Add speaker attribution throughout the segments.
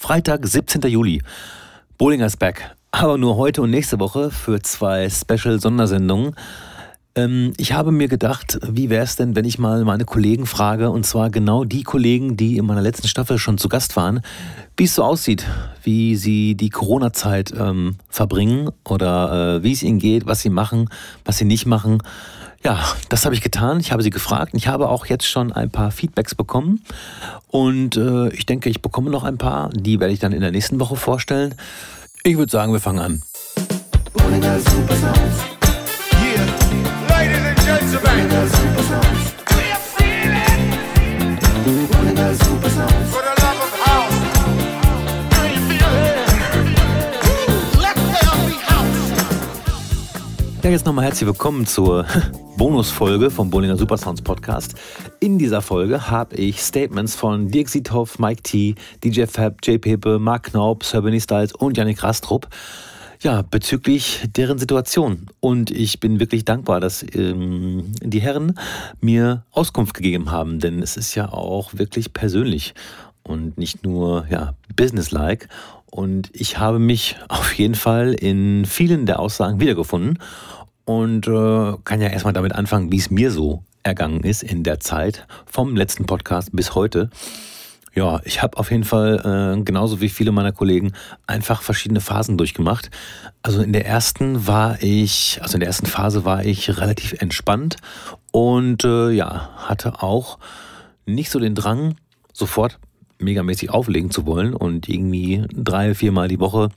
Speaker 1: Freitag, 17. Juli. Bowlingers back. Aber nur heute und nächste Woche für zwei Special-Sondersendungen. Ähm, ich habe mir gedacht, wie wäre es denn, wenn ich mal meine Kollegen frage, und zwar genau die Kollegen, die in meiner letzten Staffel schon zu Gast waren, wie es so aussieht, wie sie die Corona-Zeit ähm, verbringen oder äh, wie es ihnen geht, was sie machen, was sie nicht machen. Ja, das habe ich getan. Ich habe sie gefragt. Ich habe auch jetzt schon ein paar Feedbacks bekommen. Und äh, ich denke, ich bekomme noch ein paar. Die werde ich dann in der nächsten Woche vorstellen. Ich würde sagen, wir fangen an. Yeah. Ladies and gentlemen. Ja, jetzt nochmal herzlich willkommen zur Bonusfolge vom Bollinger Supersounds Podcast. In dieser Folge habe ich Statements von Dirk Siethoff, Mike T, DJ Fab, Jay Pepe, Mark Knaub, Sir Benny Styles und Yannick Rastrup. Ja, bezüglich deren Situation. Und ich bin wirklich dankbar, dass ähm, die Herren mir Auskunft gegeben haben, denn es ist ja auch wirklich persönlich und nicht nur ja, businesslike. Und ich habe mich auf jeden Fall in vielen der Aussagen wiedergefunden und äh, kann ja erstmal damit anfangen, wie es mir so ergangen ist in der Zeit vom letzten Podcast bis heute. Ja, ich habe auf jeden Fall äh, genauso wie viele meiner Kollegen einfach verschiedene Phasen durchgemacht. Also in der ersten war ich, also in der ersten Phase war ich relativ entspannt und äh, ja, hatte auch nicht so den Drang, sofort megamäßig auflegen zu wollen und irgendwie drei, viermal die Woche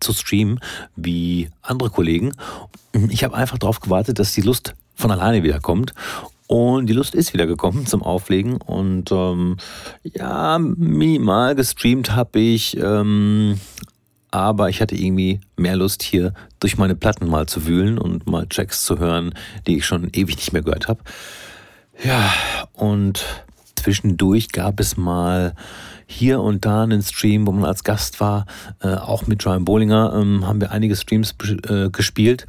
Speaker 1: zu streamen wie andere Kollegen. Ich habe einfach darauf gewartet, dass die Lust von alleine wiederkommt. Und die Lust ist wieder gekommen zum Auflegen. Und ähm, ja, minimal gestreamt habe ich. Ähm, aber ich hatte irgendwie mehr Lust, hier durch meine Platten mal zu wühlen und mal Tracks zu hören, die ich schon ewig nicht mehr gehört habe. Ja, und zwischendurch gab es mal hier und da einen Stream, wo man als Gast war, äh, auch mit Brian Bollinger, ähm, haben wir einige Streams äh, gespielt,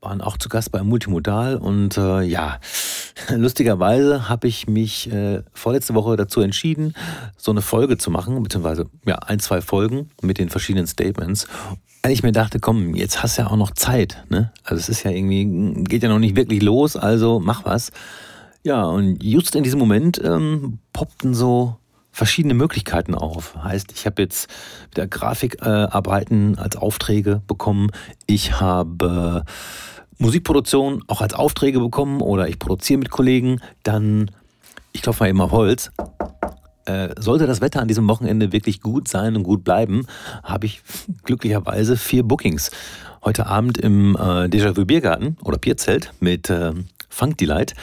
Speaker 1: waren auch zu Gast bei Multimodal und äh, ja, lustigerweise habe ich mich äh, vorletzte Woche dazu entschieden, so eine Folge zu machen, beziehungsweise ja, ein, zwei Folgen mit den verschiedenen Statements. Weil ich mir dachte, komm, jetzt hast du ja auch noch Zeit, ne? Also es ist ja irgendwie, geht ja noch nicht wirklich los, also mach was. Ja, und just in diesem Moment ähm, poppten so verschiedene Möglichkeiten auf. Heißt, ich habe jetzt wieder Grafikarbeiten äh, als Aufträge bekommen. Ich habe Musikproduktion auch als Aufträge bekommen oder ich produziere mit Kollegen. Dann, ich klopfe mal eben auf Holz. Äh, sollte das Wetter an diesem Wochenende wirklich gut sein und gut bleiben, habe ich glücklicherweise vier Bookings. Heute Abend im äh, Déjà-vu Biergarten oder Bierzelt mit äh, Funk Delight.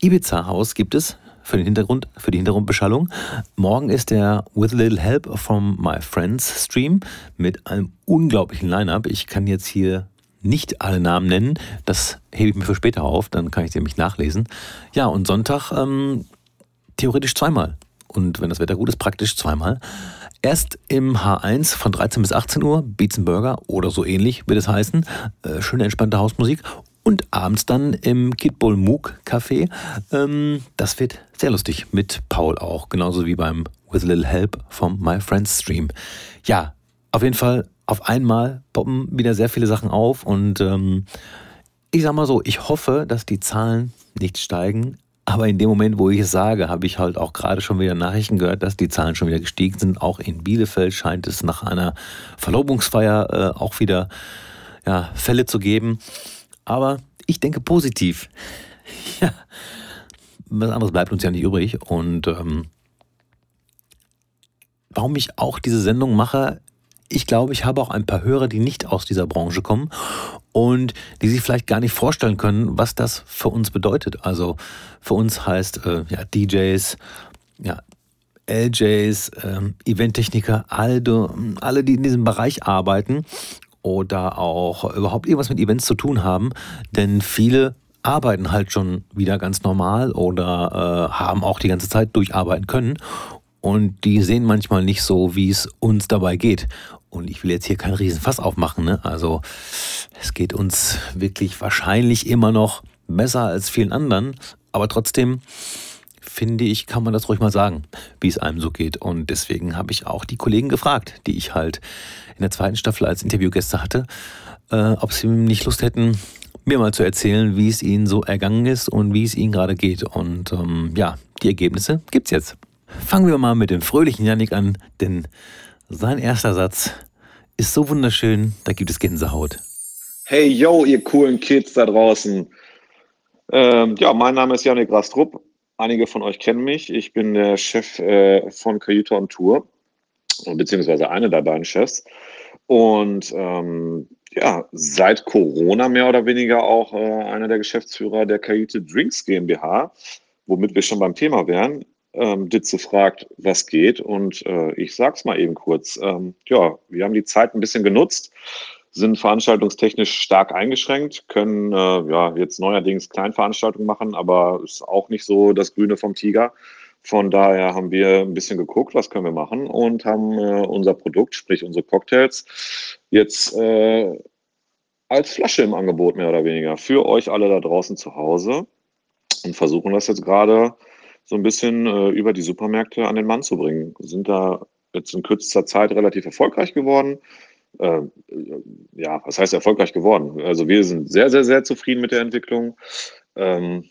Speaker 1: Ibiza Haus gibt es für den Hintergrund, für die Hintergrundbeschallung. Morgen ist der With a Little Help from My Friends Stream mit einem unglaublichen Line-Up. Ich kann jetzt hier nicht alle Namen nennen. Das hebe ich mir für später auf, dann kann ich nämlich nachlesen. Ja, und Sonntag ähm, theoretisch zweimal. Und wenn das Wetter gut ist, praktisch zweimal. Erst im H1 von 13 bis 18 Uhr, Beats Burger oder so ähnlich wird es heißen. Äh, schöne entspannte Hausmusik und abends dann im Kidbull Mook Café. Ähm, das wird sehr lustig mit Paul auch, genauso wie beim With a Little Help vom My Friends Stream. Ja, auf jeden Fall auf einmal poppen wieder sehr viele Sachen auf und ähm, ich sag mal so, ich hoffe, dass die Zahlen nicht steigen. Aber in dem Moment, wo ich es sage, habe ich halt auch gerade schon wieder Nachrichten gehört, dass die Zahlen schon wieder gestiegen sind. Auch in Bielefeld scheint es nach einer Verlobungsfeier äh, auch wieder ja, Fälle zu geben. Aber ich denke positiv. Ja, was anderes bleibt uns ja nicht übrig. Und ähm, warum ich auch diese Sendung mache, ich glaube, ich habe auch ein paar Hörer, die nicht aus dieser Branche kommen und die sich vielleicht gar nicht vorstellen können, was das für uns bedeutet. Also für uns heißt äh, ja, DJs, ja, LJs, ähm, Eventtechniker, alle, alle, die in diesem Bereich arbeiten oder auch überhaupt irgendwas mit Events zu tun haben, denn viele arbeiten halt schon wieder ganz normal oder äh, haben auch die ganze Zeit durcharbeiten können und die sehen manchmal nicht so, wie es uns dabei geht. Und ich will jetzt hier keinen Riesenfass aufmachen. Ne? Also es geht uns wirklich wahrscheinlich immer noch besser als vielen anderen, aber trotzdem finde ich, kann man das ruhig mal sagen, wie es einem so geht. Und deswegen habe ich auch die Kollegen gefragt, die ich halt in der zweiten Staffel als Interviewgäste hatte, äh, ob sie nicht Lust hätten, mir mal zu erzählen, wie es ihnen so ergangen ist und wie es ihnen gerade geht. Und ähm, ja, die Ergebnisse gibt's jetzt. Fangen wir mal mit dem fröhlichen Yannick an, denn sein erster Satz ist so wunderschön, da gibt es Gänsehaut.
Speaker 2: Hey yo, ihr coolen Kids da draußen. Ähm, ja, mein Name ist Yannick Rastrup. Einige von euch kennen mich. Ich bin der Chef äh, von Kajüte on Tour, beziehungsweise eine der beiden Chefs. Und ähm, ja, seit Corona mehr oder weniger auch äh, einer der Geschäftsführer der Kajüte Drinks GmbH, womit wir schon beim Thema wären. Ähm, Ditze fragt, was geht. Und äh, ich sag's mal eben kurz. Ähm, ja, wir haben die Zeit ein bisschen genutzt, sind veranstaltungstechnisch stark eingeschränkt, können äh, ja jetzt neuerdings Kleinveranstaltungen machen, aber ist auch nicht so das Grüne vom Tiger. Von daher haben wir ein bisschen geguckt, was können wir machen und haben äh, unser Produkt, sprich unsere Cocktails, jetzt äh, als Flasche im Angebot mehr oder weniger für euch alle da draußen zu Hause und versuchen das jetzt gerade so ein bisschen äh, über die Supermärkte an den Mann zu bringen. Sind da jetzt in kürzester Zeit relativ erfolgreich geworden. Äh, ja, was heißt erfolgreich geworden? Also wir sind sehr, sehr, sehr zufrieden mit der Entwicklung ähm,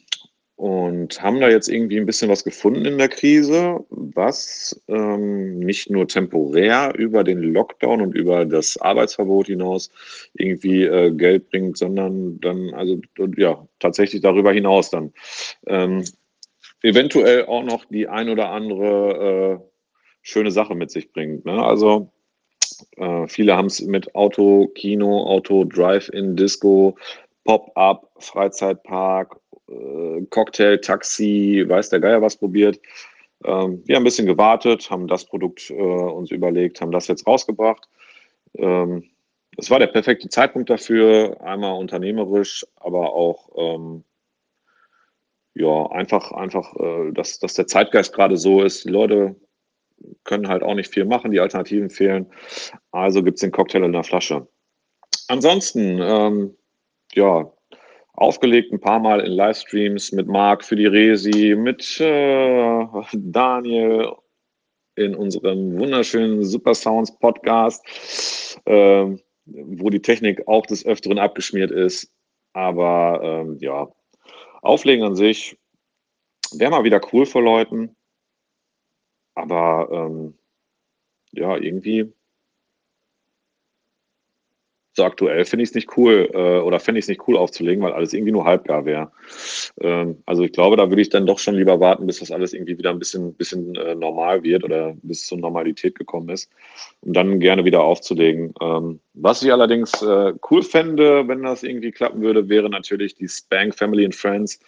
Speaker 2: und haben da jetzt irgendwie ein bisschen was gefunden in der Krise, was ähm, nicht nur temporär über den Lockdown und über das Arbeitsverbot hinaus irgendwie äh, Geld bringt, sondern dann also ja tatsächlich darüber hinaus dann. Ähm, eventuell auch noch die ein oder andere äh, schöne Sache mit sich bringt. Ne? Also äh, viele haben es mit Auto, Kino, Auto, Drive-In, Disco, Pop-up, Freizeitpark, äh, Cocktail, Taxi, weiß der Geier was probiert. Ähm, wir haben ein bisschen gewartet, haben das Produkt äh, uns überlegt, haben das jetzt rausgebracht. Ähm, es war der perfekte Zeitpunkt dafür, einmal unternehmerisch, aber auch ähm, ja, einfach, einfach, äh, dass, dass der Zeitgeist gerade so ist. Die Leute können halt auch nicht viel machen, die Alternativen fehlen. Also gibt es den Cocktail in der Flasche. Ansonsten, ähm, ja, aufgelegt ein paar Mal in Livestreams mit Marc für die Resi, mit äh, Daniel in unserem wunderschönen Super Sounds Podcast, äh, wo die Technik auch des Öfteren abgeschmiert ist. Aber ähm, ja, Auflegen an sich wäre mal wieder cool für Leuten. Aber ähm, ja, irgendwie so aktuell finde ich es nicht cool äh, oder fände ich es nicht cool aufzulegen, weil alles irgendwie nur halbgar wäre. Ähm, also ich glaube, da würde ich dann doch schon lieber warten, bis das alles irgendwie wieder ein bisschen, bisschen äh, normal wird oder bis zur Normalität gekommen ist, um dann gerne wieder aufzulegen. Ähm, was ich allerdings äh, cool fände, wenn das irgendwie klappen würde, wäre natürlich die Spank Family and Friends.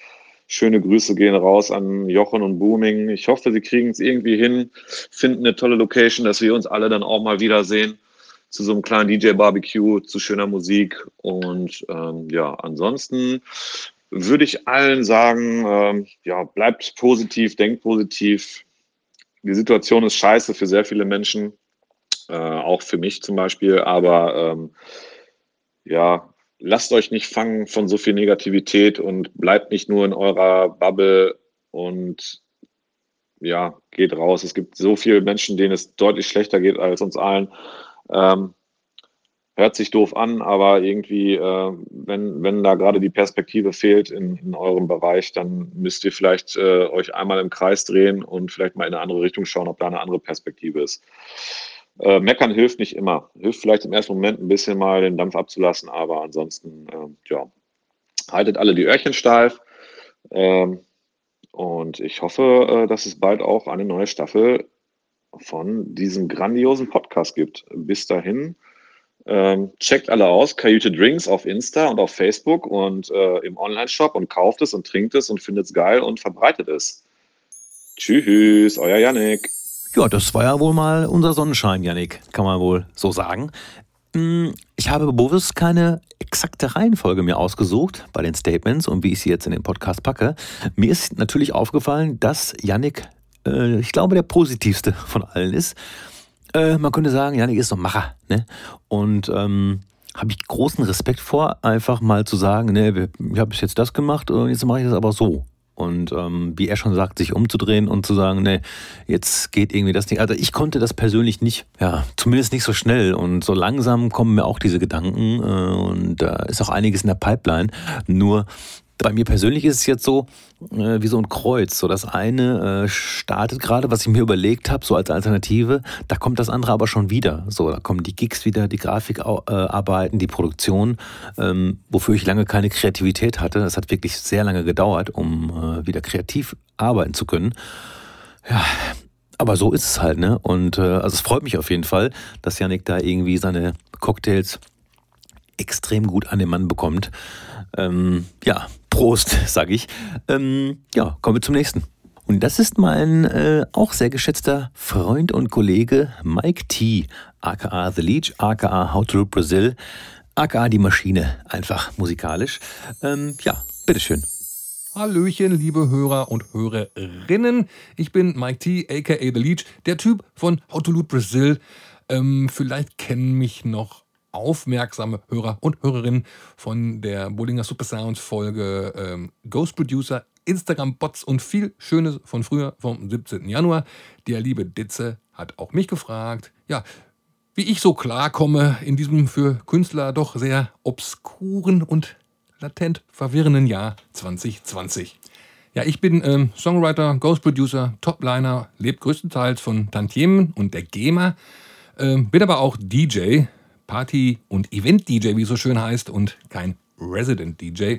Speaker 2: Schöne Grüße gehen raus an Jochen und Booming. Ich hoffe, sie kriegen es irgendwie hin, finden eine tolle Location, dass wir uns alle dann auch mal wiedersehen zu so einem kleinen DJ-Barbecue, zu schöner Musik. Und ähm, ja, ansonsten würde ich allen sagen, ähm, ja, bleibt positiv, denkt positiv. Die Situation ist scheiße für sehr viele Menschen, äh, auch für mich zum Beispiel, aber ähm, ja, lasst euch nicht fangen von so viel Negativität und bleibt nicht nur in eurer Bubble und ja, geht raus. Es gibt so viele Menschen, denen es deutlich schlechter geht als uns allen. Ähm, hört sich doof an, aber irgendwie, äh, wenn, wenn da gerade die Perspektive fehlt in, in eurem Bereich, dann müsst ihr vielleicht äh, euch einmal im Kreis drehen und vielleicht mal in eine andere Richtung schauen, ob da eine andere Perspektive ist. Äh, meckern hilft nicht immer. Hilft vielleicht im ersten Moment ein bisschen mal den Dampf abzulassen, aber ansonsten, äh, ja, haltet alle die Öhrchen steif. Ähm, und ich hoffe, äh, dass es bald auch eine neue Staffel von diesem grandiosen Podcast gibt. Bis dahin, ähm, checkt alle aus, Kajüte Drinks auf Insta und auf Facebook und äh, im Online-Shop und kauft es und trinkt es und findet es geil und verbreitet es. Tschüss, euer Yannick.
Speaker 1: Ja, das war ja wohl mal unser Sonnenschein, Yannick, kann man wohl so sagen. Hm, ich habe bewusst keine exakte Reihenfolge mir ausgesucht bei den Statements und wie ich sie jetzt in den Podcast packe. Mir ist natürlich aufgefallen, dass Yannick äh, ich glaube, der positivste von allen ist. Äh, man könnte sagen, Janik ist so ein Macher. Ne? Und ähm, habe ich großen Respekt vor, einfach mal zu sagen, ne, ich habe jetzt das gemacht und jetzt mache ich das aber so. Und ähm, wie er schon sagt, sich umzudrehen und zu sagen, nee, jetzt geht irgendwie das nicht. Also ich konnte das persönlich nicht, ja, zumindest nicht so schnell. Und so langsam kommen mir auch diese Gedanken. Äh, und da ist auch einiges in der Pipeline. Nur bei mir persönlich ist es jetzt so, äh, wie so ein Kreuz. So das eine äh, startet gerade, was ich mir überlegt habe, so als Alternative. Da kommt das andere aber schon wieder. So, da kommen die Gigs wieder, die Grafikarbeiten, die Produktion, ähm, wofür ich lange keine Kreativität hatte. Das hat wirklich sehr lange gedauert, um äh, wieder kreativ arbeiten zu können. Ja, aber so ist es halt, ne? Und äh, also es freut mich auf jeden Fall, dass Yannick da irgendwie seine Cocktails extrem gut an den Mann bekommt. Ähm, ja, Prost, sage ich. Ähm, ja, kommen wir zum nächsten. Und das ist mein äh, auch sehr geschätzter Freund und Kollege Mike T, aka The Leech, aka How to Look Brazil, aka die Maschine, einfach musikalisch. Ähm, ja, bitteschön.
Speaker 3: Hallöchen, liebe Hörer und Hörerinnen. Ich bin Mike T, aka The Leech, der Typ von How to Loot Brazil. Ähm, vielleicht kennen mich noch aufmerksame Hörer und Hörerinnen von der Bollinger Super Sounds Folge ähm, Ghost Producer, Instagram-Bots und viel Schönes von früher, vom 17. Januar. Der liebe Ditze hat auch mich gefragt, ja, wie ich so klarkomme in diesem für Künstler doch sehr obskuren und latent verwirrenden Jahr 2020. Ja, ich bin ähm, Songwriter, Ghost Producer, Topliner, lebe größtenteils von Tantiemen und der GEMA, ähm, bin aber auch DJ, Party- und Event-DJ, wie es so schön heißt, und kein Resident-DJ.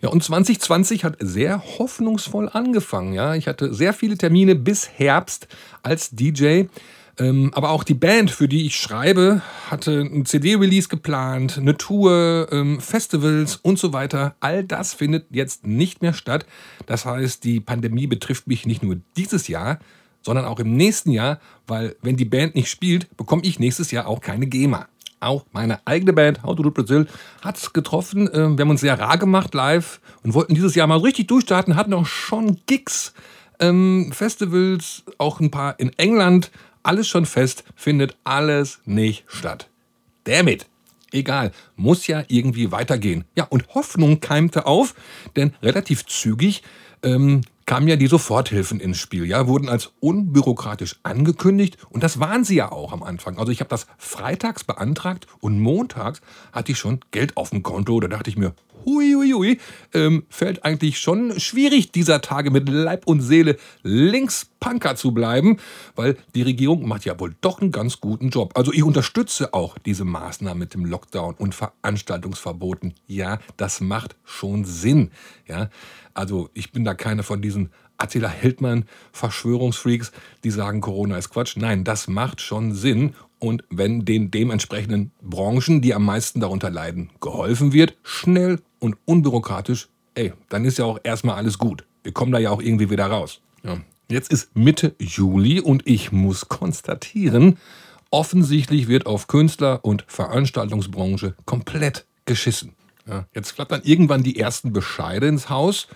Speaker 3: Ja, und 2020 hat sehr hoffnungsvoll angefangen. Ja, ich hatte sehr viele Termine bis Herbst als DJ. Ähm, aber auch die Band, für die ich schreibe, hatte ein CD-Release geplant, eine Tour, ähm, Festivals und so weiter. All das findet jetzt nicht mehr statt. Das heißt, die Pandemie betrifft mich nicht nur dieses Jahr, sondern auch im nächsten Jahr, weil wenn die Band nicht spielt, bekomme ich nächstes Jahr auch keine GEMA auch meine eigene Band, How to Do Brazil, hat es getroffen. Ähm, wir haben uns sehr rar gemacht live und wollten dieses Jahr mal richtig durchstarten, hatten auch schon Gigs, ähm, Festivals, auch ein paar in England. Alles schon fest, findet alles nicht statt. Damit. Egal, muss ja irgendwie weitergehen. Ja, und Hoffnung keimte auf, denn relativ zügig ähm, kamen ja die Soforthilfen ins Spiel, ja, wurden als unbürokratisch angekündigt und das waren sie ja auch am Anfang. Also ich habe das freitags beantragt und montags hatte ich schon Geld auf dem Konto. Da dachte ich mir, hui, hui, hui, ähm, fällt eigentlich schon schwierig dieser Tage mit Leib und Seele links Punker zu bleiben, weil die Regierung macht ja wohl doch einen ganz guten Job. Also ich unterstütze auch diese Maßnahmen mit dem Lockdown und Veranstaltungsverboten. Ja, das macht schon Sinn. Ja, also ich bin da keine von diesen Attila Hildmann Verschwörungsfreaks, die sagen, Corona ist Quatsch. Nein, das macht schon Sinn. Und wenn den dementsprechenden Branchen, die am meisten darunter leiden, geholfen wird, schnell und unbürokratisch, ey, dann ist ja auch erstmal alles gut. Wir kommen da ja auch irgendwie wieder raus. Ja. Jetzt ist Mitte Juli und ich muss konstatieren, offensichtlich wird auf Künstler- und Veranstaltungsbranche komplett geschissen. Ja, jetzt flattern irgendwann die ersten Bescheide ins Haus.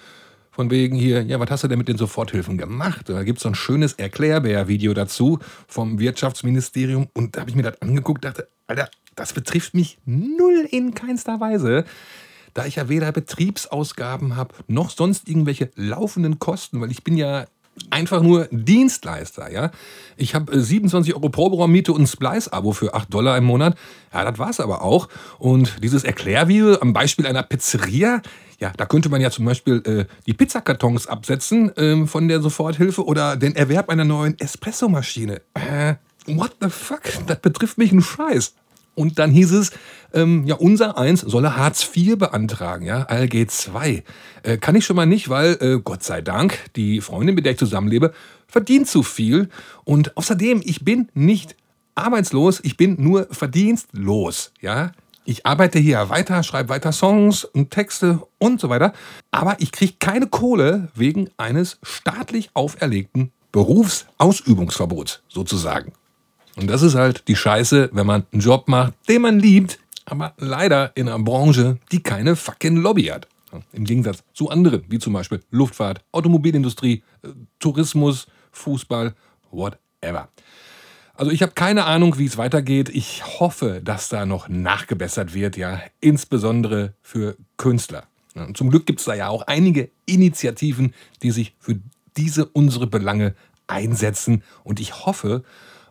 Speaker 3: Von wegen hier, ja, was hast du denn mit den Soforthilfen gemacht? Da gibt es so ein schönes Erklärbär-Video dazu vom Wirtschaftsministerium. Und da habe ich mir das angeguckt, dachte, Alter, das betrifft mich null in keinster Weise. Da ich ja weder Betriebsausgaben habe, noch sonst irgendwelche laufenden Kosten, weil ich bin ja einfach nur Dienstleister, ja. Ich habe 27 äh, Euro Proberaummiete und ein Splice-Abo für 8 Dollar im Monat. Ja, das war's aber auch. Und dieses Erklärvideo am Beispiel einer Pizzeria, ja, da könnte man ja zum Beispiel äh, die Pizzakartons absetzen äh, von der Soforthilfe oder den Erwerb einer neuen Espressomaschine. Äh, what the fuck? Das betrifft mich einen Scheiß. Und dann hieß es, ähm, ja, unser Eins solle Hartz IV beantragen, ja, ALG 2. Äh, kann ich schon mal nicht, weil, äh, Gott sei Dank, die Freundin, mit der ich zusammenlebe, verdient zu viel. Und außerdem, ich bin nicht arbeitslos, ich bin nur verdienstlos, ja. Ich arbeite hier weiter, schreibe weiter Songs und Texte und so weiter. Aber ich kriege keine Kohle wegen eines staatlich auferlegten Berufsausübungsverbots, sozusagen. Und das ist halt die Scheiße, wenn man einen Job macht, den man liebt, aber leider in einer Branche, die keine fucking Lobby hat. Im Gegensatz zu anderen, wie zum Beispiel Luftfahrt, Automobilindustrie, äh, Tourismus, Fußball, whatever. Also ich habe keine Ahnung, wie es weitergeht. Ich hoffe, dass da noch nachgebessert wird, ja, insbesondere für Künstler. Ja, zum Glück gibt es da ja auch einige Initiativen, die sich für diese unsere Belange einsetzen. Und ich hoffe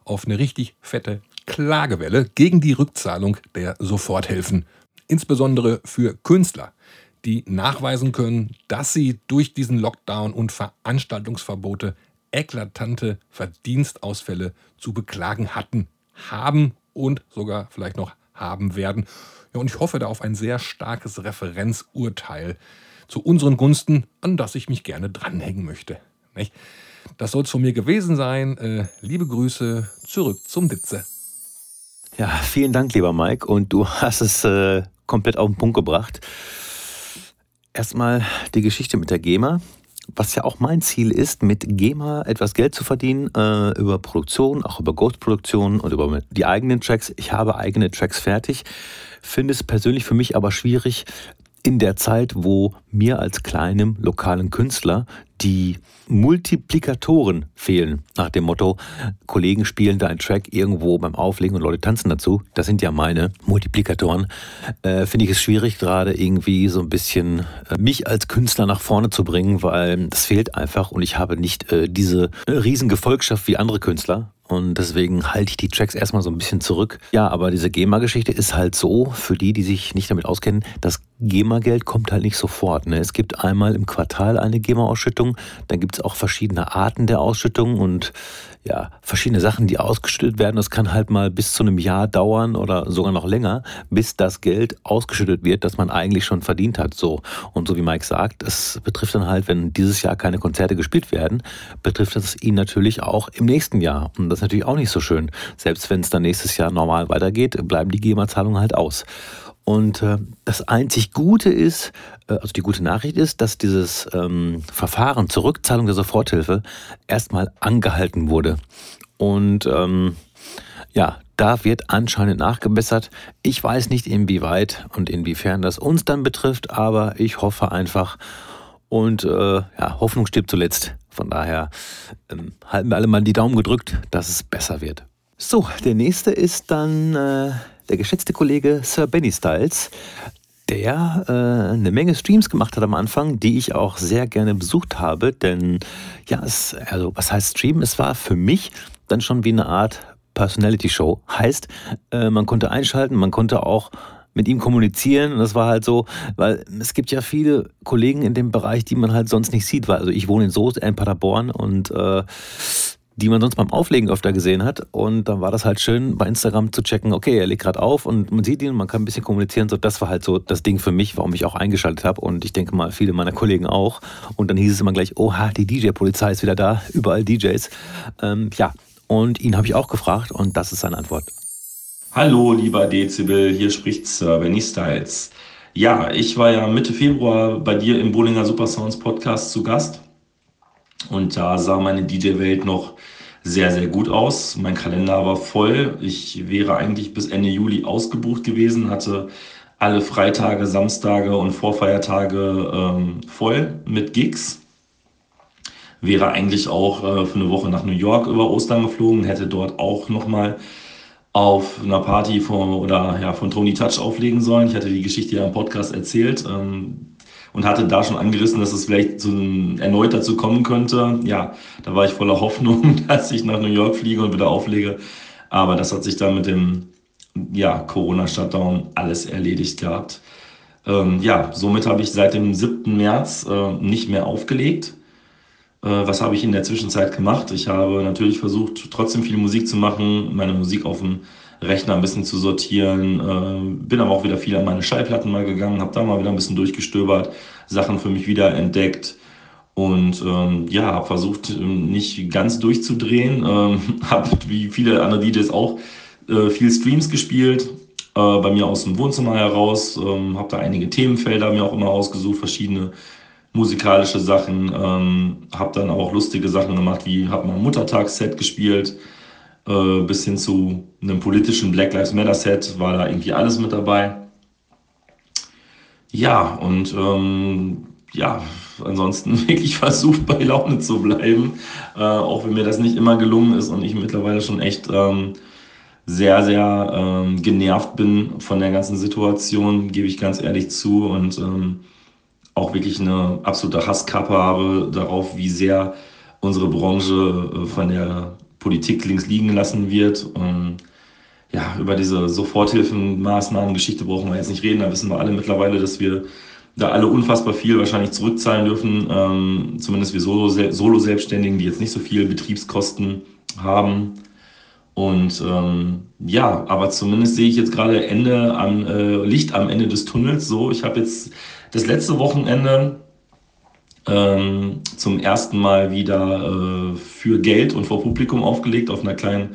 Speaker 3: auf eine richtig fette Klagewelle gegen die Rückzahlung der Soforthilfen. Insbesondere für Künstler, die nachweisen können, dass sie durch diesen Lockdown und Veranstaltungsverbote eklatante Verdienstausfälle zu beklagen hatten, haben und sogar vielleicht noch haben werden. Ja, und ich hoffe da auf ein sehr starkes Referenzurteil zu unseren Gunsten, an das ich mich gerne dranhängen möchte. Nicht? Das soll es von mir gewesen sein. Äh, liebe Grüße, zurück zum Ditze.
Speaker 1: Ja, vielen Dank, lieber Mike. Und du hast es äh, komplett auf den Punkt gebracht. Erstmal die Geschichte mit der GEMA. Was ja auch mein Ziel ist, mit GEMA etwas Geld zu verdienen äh, über Produktion, auch über Ghost-Produktion und über die eigenen Tracks. Ich habe eigene Tracks fertig, finde es persönlich für mich aber schwierig, in der Zeit, wo mir als kleinem lokalen Künstler die Multiplikatoren fehlen. Nach dem Motto, Kollegen spielen da einen Track irgendwo beim Auflegen und Leute tanzen dazu. Das sind ja meine Multiplikatoren. Äh, Finde ich es schwierig, gerade irgendwie so ein bisschen äh, mich als Künstler nach vorne zu bringen, weil das fehlt einfach und ich habe nicht äh, diese äh, riesen Gefolgschaft wie andere Künstler. Und deswegen halte ich die Tracks erstmal so ein bisschen zurück. Ja, aber diese GEMA-Geschichte ist halt so, für die, die sich nicht damit auskennen, das GEMA-Geld kommt halt nicht sofort. Ne? Es gibt einmal im Quartal eine GEMA-Ausschüttung, dann gibt es auch verschiedene Arten der Ausschüttung und ja, verschiedene Sachen, die ausgeschüttet werden. Das kann halt mal bis zu einem Jahr dauern oder sogar noch länger, bis das Geld ausgeschüttet wird, das man eigentlich schon verdient hat. So. Und so wie Mike sagt, es betrifft dann halt, wenn dieses Jahr keine Konzerte gespielt werden, betrifft das ihn natürlich auch im nächsten Jahr. Und das ist natürlich auch nicht so schön. Selbst wenn es dann nächstes Jahr normal weitergeht, bleiben die GEMA-Zahlungen halt aus. Und äh, das einzig Gute ist, also die gute Nachricht ist, dass dieses ähm, Verfahren zur Rückzahlung der Soforthilfe erstmal angehalten wurde. Und ähm, ja, da wird anscheinend nachgebessert. Ich weiß nicht, inwieweit und inwiefern das uns dann betrifft, aber ich hoffe einfach. Und äh, ja, Hoffnung stirbt zuletzt. Von daher ähm, halten wir alle mal die Daumen gedrückt, dass es besser wird. So, der nächste ist dann äh, der geschätzte Kollege Sir Benny Styles, der äh, eine Menge Streams gemacht hat am Anfang, die ich auch sehr gerne besucht habe. Denn ja, es, also was heißt Stream? Es war für mich dann schon wie eine Art Personality Show. Heißt, äh, man konnte einschalten, man konnte auch mit ihm kommunizieren. Und das war halt so, weil es gibt ja viele Kollegen in dem Bereich, die man halt sonst nicht sieht. Also ich wohne in Soest, in Paderborn und äh, die man sonst beim Auflegen öfter gesehen hat. Und dann war das halt schön, bei Instagram zu checken, okay, er legt gerade auf und man sieht ihn, man kann ein bisschen kommunizieren. So, das war halt so das Ding für mich, warum ich auch eingeschaltet habe. Und ich denke mal, viele meiner Kollegen auch. Und dann hieß es immer gleich, oha, die DJ-Polizei ist wieder da, überall DJs. Ähm, ja, und ihn habe ich auch gefragt und das ist seine Antwort.
Speaker 4: Hallo, lieber Dezibel, hier spricht Sir Benny Styles. Ja, ich war ja Mitte Februar bei dir im Bollinger Supersounds Podcast zu Gast. Und da sah meine DJ-Welt noch sehr, sehr gut aus. Mein Kalender war voll. Ich wäre eigentlich bis Ende Juli ausgebucht gewesen, hatte alle Freitage, Samstage und Vorfeiertage ähm, voll mit Gigs. Wäre eigentlich auch äh, für eine Woche nach New York über Ostern geflogen, hätte dort auch nochmal auf einer Party von, oder, ja, von Tony Touch auflegen sollen. Ich hatte die Geschichte ja im Podcast erzählt. Ähm, und hatte da schon angerissen, dass es vielleicht zu erneut dazu kommen könnte. Ja, da war ich voller Hoffnung, dass ich nach New York fliege und wieder auflege. Aber das hat sich dann mit dem ja, Corona-Shutdown alles erledigt gehabt. Ähm, ja, somit habe ich seit dem 7. März äh, nicht mehr aufgelegt. Äh, was habe ich in der Zwischenzeit gemacht? Ich habe natürlich versucht, trotzdem viel Musik zu machen, meine Musik auf dem Rechner ein bisschen zu sortieren. Äh, bin aber auch wieder viel an meine Schallplatten mal gegangen, habe da mal wieder ein bisschen durchgestöbert, Sachen für mich wieder entdeckt und ähm, ja, habe versucht, ähm, nicht ganz durchzudrehen. Ähm, habe wie viele andere DJs auch äh, viel Streams gespielt, äh, bei mir aus dem Wohnzimmer heraus. Ähm, habe da einige Themenfelder mir auch immer ausgesucht, verschiedene musikalische Sachen. Ähm, habe dann auch lustige Sachen gemacht, wie habe mal ein Muttertagsset gespielt äh, bis hin zu einem politischen Black Lives Matter Set war da irgendwie alles mit dabei. Ja, und ähm, ja, ansonsten wirklich versucht bei Laune zu bleiben, äh, auch wenn mir das nicht immer gelungen ist und ich mittlerweile schon echt ähm, sehr, sehr ähm, genervt bin von der ganzen Situation, gebe ich ganz ehrlich zu. Und ähm, auch wirklich eine absolute Hasskappe habe darauf, wie sehr unsere Branche äh, von der Politik links liegen gelassen wird. Und ja, über diese Soforthilfenmaßnahmen, Geschichte brauchen wir jetzt nicht reden. Da wissen wir alle mittlerweile, dass wir da alle unfassbar viel wahrscheinlich zurückzahlen dürfen. Ähm, zumindest wir Solo-Selbstständigen, die jetzt nicht so viel Betriebskosten haben. Und ähm, ja, aber zumindest sehe ich jetzt gerade Ende am äh, Licht am Ende des Tunnels. So, ich habe jetzt das letzte Wochenende ähm, zum ersten Mal wieder äh, für Geld und vor Publikum aufgelegt auf einer kleinen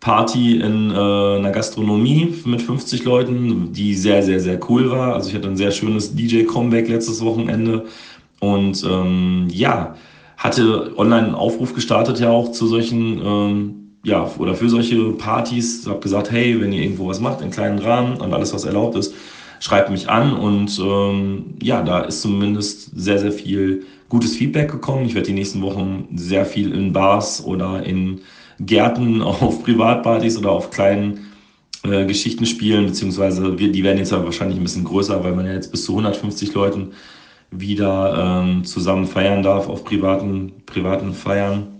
Speaker 4: Party in äh, einer Gastronomie mit 50 Leuten, die sehr, sehr, sehr cool war. Also ich hatte ein sehr schönes DJ-Comeback letztes Wochenende und ähm, ja, hatte online einen Aufruf gestartet ja auch zu solchen, ähm, ja, oder für solche Partys. Ich habe gesagt, hey, wenn ihr irgendwo was macht, in kleinen Rahmen und alles, was erlaubt ist, schreibt mich an und ähm, ja, da ist zumindest sehr, sehr viel gutes Feedback gekommen. Ich werde die nächsten Wochen sehr viel in Bars oder in Gärten auf Privatpartys oder auf kleinen äh, Geschichten spielen, beziehungsweise wir, die werden jetzt ja wahrscheinlich ein bisschen größer, weil man ja jetzt bis zu 150 Leuten wieder ähm, zusammen feiern darf auf privaten, privaten Feiern.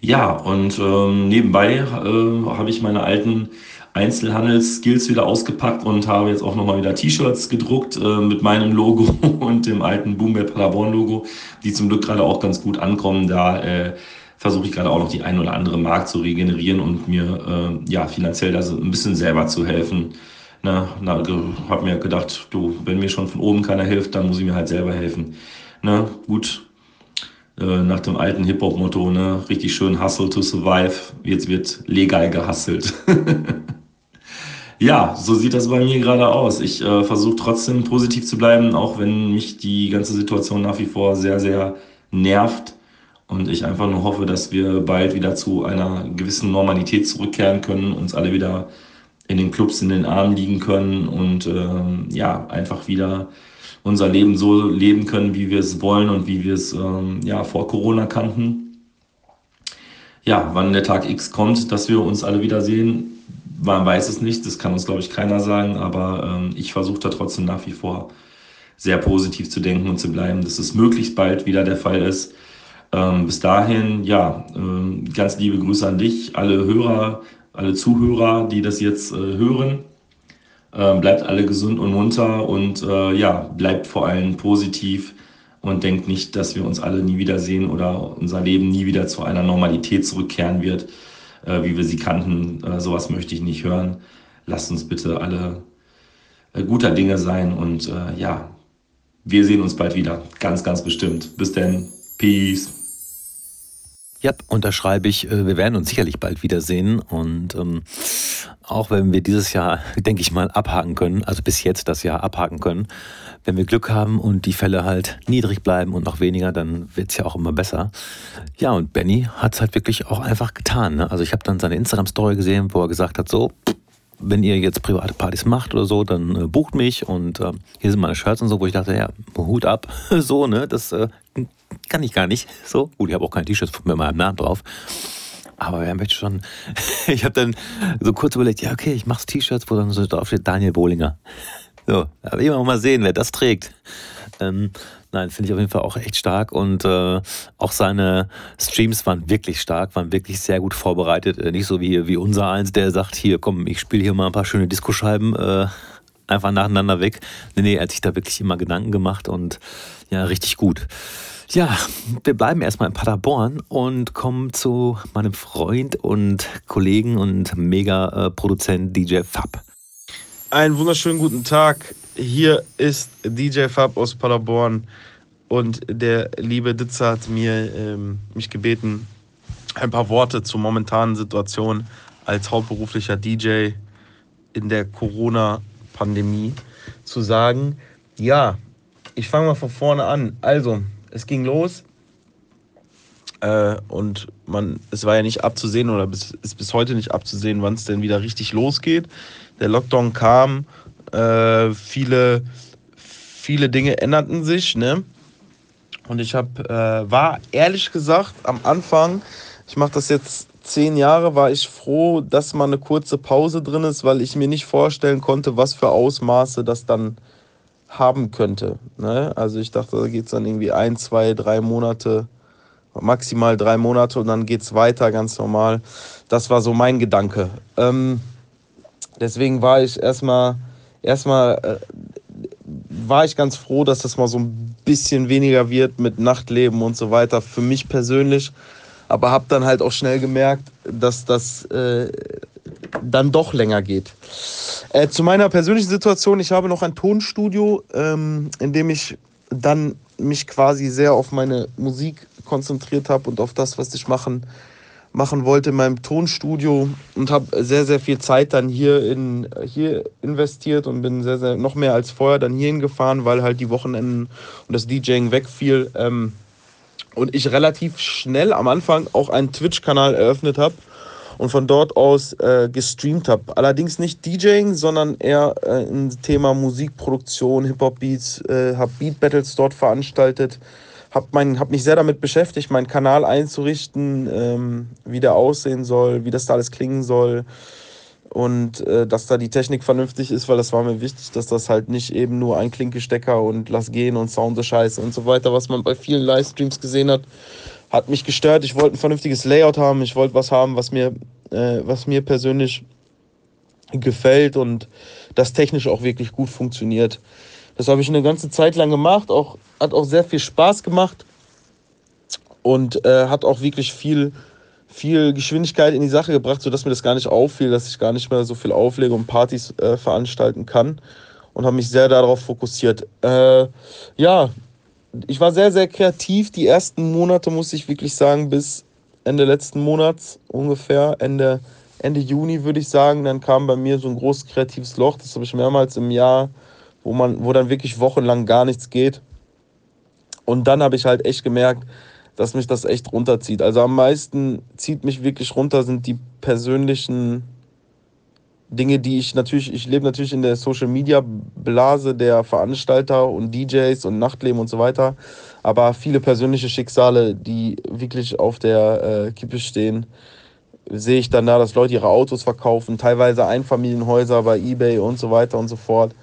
Speaker 4: Ja, und ähm, nebenbei äh, habe ich meine alten Einzelhandelsskills wieder ausgepackt und habe jetzt auch nochmal wieder T-Shirts gedruckt äh, mit meinem Logo und dem alten Boombay Paderborn Logo, die zum Glück gerade auch ganz gut ankommen. Da äh, versuche ich gerade auch noch die ein oder andere Markt zu regenerieren und mir äh, ja finanziell da so ein bisschen selber zu helfen. Na, na, habe mir gedacht, du, wenn mir schon von oben keiner hilft, dann muss ich mir halt selber helfen. Na, gut, äh, nach dem alten Hip-Hop-Motto, ne, richtig schön Hustle to survive. Jetzt wird legal gehustelt. ja, so sieht das bei mir gerade aus. Ich äh, versuche trotzdem positiv zu bleiben, auch wenn mich die ganze Situation nach wie vor sehr, sehr nervt. Und ich einfach nur hoffe, dass wir bald wieder zu einer gewissen Normalität zurückkehren können, uns alle wieder in den Clubs in den Armen liegen können und ähm, ja, einfach wieder unser Leben so leben können, wie wir es wollen und wie wir es ähm, ja, vor Corona kannten. Ja, wann der Tag X kommt, dass wir uns alle wiedersehen, man weiß es nicht, das kann uns, glaube ich, keiner sagen, aber ähm, ich versuche da trotzdem nach wie vor sehr positiv zu denken und zu bleiben, dass es möglichst bald wieder der Fall ist. Ähm, bis dahin, ja, äh, ganz liebe Grüße an dich, alle Hörer, alle Zuhörer, die das jetzt äh, hören. Äh, bleibt alle gesund und munter und äh, ja, bleibt vor allem positiv und denkt nicht, dass wir uns alle nie wiedersehen oder unser Leben nie wieder zu einer Normalität zurückkehren wird, äh, wie wir sie kannten. Äh, sowas möchte ich nicht hören. Lasst uns bitte alle äh, guter Dinge sein und äh, ja, wir sehen uns bald wieder. Ganz, ganz bestimmt. Bis dann. Peace.
Speaker 1: Ja, unterschreibe ich. Äh, wir werden uns sicherlich bald wiedersehen. Und ähm, auch wenn wir dieses Jahr, denke ich mal, abhaken können, also bis jetzt das Jahr abhaken können, wenn wir Glück haben und die Fälle halt niedrig bleiben und noch weniger, dann wird es ja auch immer besser. Ja, und Benny hat es halt wirklich auch einfach getan. Ne? Also ich habe dann seine Instagram-Story gesehen, wo er gesagt hat, so, wenn ihr jetzt private Partys macht oder so, dann äh, bucht mich und äh, hier sind meine Shirts und so, wo ich dachte, ja, Hut ab, so, ne, das äh, kann ich gar nicht. So, gut, ich habe auch kein T-Shirt mit meinem Namen drauf. Aber wer möchte schon. ich habe dann so kurz überlegt, ja, okay, ich mache T-Shirts, wo dann so drauf steht Daniel Bohlinger. So, aber immer mal sehen, wer das trägt. Ähm, nein, finde ich auf jeden Fall auch echt stark und äh, auch seine Streams waren wirklich stark, waren wirklich sehr gut vorbereitet. Äh, nicht so wie, wie unser eins, der sagt, hier komm, ich spiele hier mal ein paar schöne Diskoscheiben äh, einfach nacheinander weg. Nee, nee, er hat sich da wirklich immer Gedanken gemacht und ja, richtig gut. Ja, wir bleiben erstmal in Paderborn und kommen zu meinem Freund und Kollegen und Mega-Produzent DJ Fab.
Speaker 5: Einen wunderschönen guten Tag. Hier ist DJ Fab aus Paderborn und der liebe Ditzer hat mir ähm, mich gebeten, ein paar Worte zur momentanen Situation als hauptberuflicher DJ in der Corona-Pandemie zu sagen. Ja, ich fange mal von vorne an. Also, es ging los äh, und man, es war ja nicht abzusehen oder bis, ist bis heute nicht abzusehen, wann es denn wieder richtig losgeht. Der Lockdown kam, äh, viele, viele Dinge änderten sich, ne? Und ich habe, äh, war ehrlich gesagt am Anfang, ich mache das jetzt zehn Jahre, war ich froh, dass mal eine kurze Pause drin ist, weil ich mir nicht vorstellen konnte, was für Ausmaße das dann haben könnte. Ne? Also ich dachte, da geht es dann irgendwie ein, zwei, drei Monate, maximal drei Monate und dann geht es weiter ganz normal. Das war so mein Gedanke. Ähm, deswegen war ich erstmal, erstmal äh, war ich ganz froh, dass das mal so ein bisschen weniger wird mit Nachtleben und so weiter für mich persönlich. Aber habe dann halt auch schnell gemerkt, dass das äh, dann doch länger geht. Äh, zu meiner persönlichen Situation, ich habe noch ein Tonstudio, ähm, in dem ich dann mich quasi sehr auf meine Musik konzentriert habe und auf das, was ich machen, machen wollte in meinem Tonstudio und habe sehr, sehr viel Zeit dann hier, in, hier investiert und bin sehr, sehr noch mehr als vorher dann hierhin gefahren, weil halt die Wochenenden und das DJing wegfiel. Ähm, und ich relativ schnell am Anfang auch einen Twitch-Kanal eröffnet habe und von dort aus äh, gestreamt habe. Allerdings nicht DJing, sondern eher äh, ein Thema Musikproduktion, Hip-Hop-Beats, äh, habe Beat-Battles dort veranstaltet, habe hab mich sehr damit beschäftigt, meinen Kanal einzurichten, ähm, wie der aussehen soll, wie das da alles klingen soll und äh, dass da die Technik vernünftig ist, weil das war mir wichtig, dass das halt nicht eben nur ein Klinkestecker und lass gehen und Sound so scheiße und so weiter, was man bei vielen Livestreams gesehen hat, hat mich gestört. Ich wollte ein vernünftiges Layout haben, ich wollte was haben, was mir, äh, was mir persönlich gefällt und das technisch auch wirklich gut funktioniert. Das habe ich eine ganze Zeit lang gemacht, auch, hat auch sehr viel Spaß gemacht und äh, hat auch wirklich viel viel Geschwindigkeit in die Sache gebracht, sodass mir das gar nicht auffiel, dass ich gar nicht mehr so viel auflege und Partys äh, veranstalten kann und habe mich sehr darauf fokussiert. Äh, ja, ich war sehr, sehr kreativ. Die ersten Monate, muss ich wirklich sagen, bis Ende letzten Monats ungefähr, Ende, Ende Juni würde ich sagen, dann kam bei mir so ein großes kreatives Loch. Das habe ich mehrmals im Jahr, wo, man, wo dann wirklich wochenlang gar nichts geht. Und dann habe ich halt echt gemerkt, dass mich das echt runterzieht. Also am meisten zieht mich wirklich runter sind die persönlichen Dinge, die ich natürlich, ich lebe natürlich in der Social Media Blase der Veranstalter und DJs und Nachtleben und so weiter, aber viele persönliche Schicksale, die wirklich auf der äh, Kippe stehen, sehe ich dann da, dass Leute ihre Autos verkaufen, teilweise Einfamilienhäuser bei eBay und so weiter und so fort.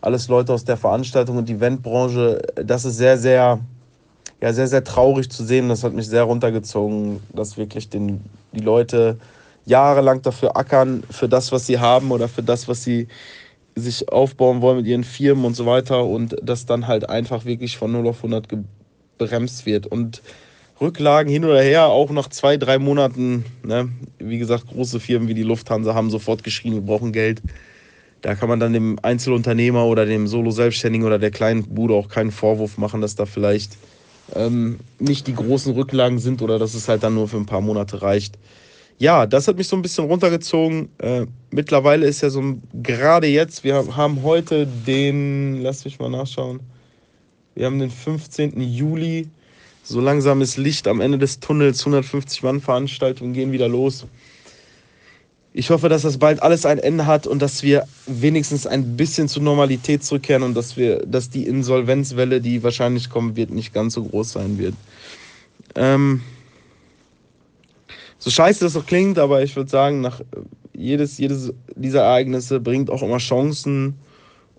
Speaker 5: Alles Leute aus der Veranstaltung und Eventbranche, das ist sehr, sehr ja, sehr, sehr traurig zu sehen. Das hat mich sehr runtergezogen, dass wirklich den, die Leute jahrelang dafür ackern, für das, was sie haben oder für das, was sie sich aufbauen wollen mit ihren Firmen und so weiter und das dann halt einfach wirklich von 0 auf 100 gebremst wird. Und Rücklagen hin oder her, auch nach zwei, drei Monaten, ne, wie gesagt, große Firmen wie die Lufthansa haben sofort geschrien, wir brauchen Geld. Da kann man dann dem Einzelunternehmer oder dem Solo-Selbstständigen oder der kleinen Bude auch keinen Vorwurf machen, dass da vielleicht ähm, nicht die großen Rücklagen sind oder dass es halt dann nur für ein paar Monate reicht. Ja, das hat mich so ein bisschen runtergezogen. Äh, mittlerweile ist ja so gerade jetzt, wir haben heute den, lass mich mal nachschauen, wir haben den 15. Juli. So langsam ist Licht am Ende des Tunnels, 150 Mann Veranstaltungen gehen wieder los. Ich hoffe, dass das bald alles ein Ende hat und dass wir wenigstens ein bisschen zur Normalität zurückkehren und dass wir, dass die Insolvenzwelle, die wahrscheinlich kommen wird, nicht ganz so groß sein wird. Ähm, so scheiße das auch klingt, aber ich würde sagen, nach jedes, jedes dieser Ereignisse bringt auch immer Chancen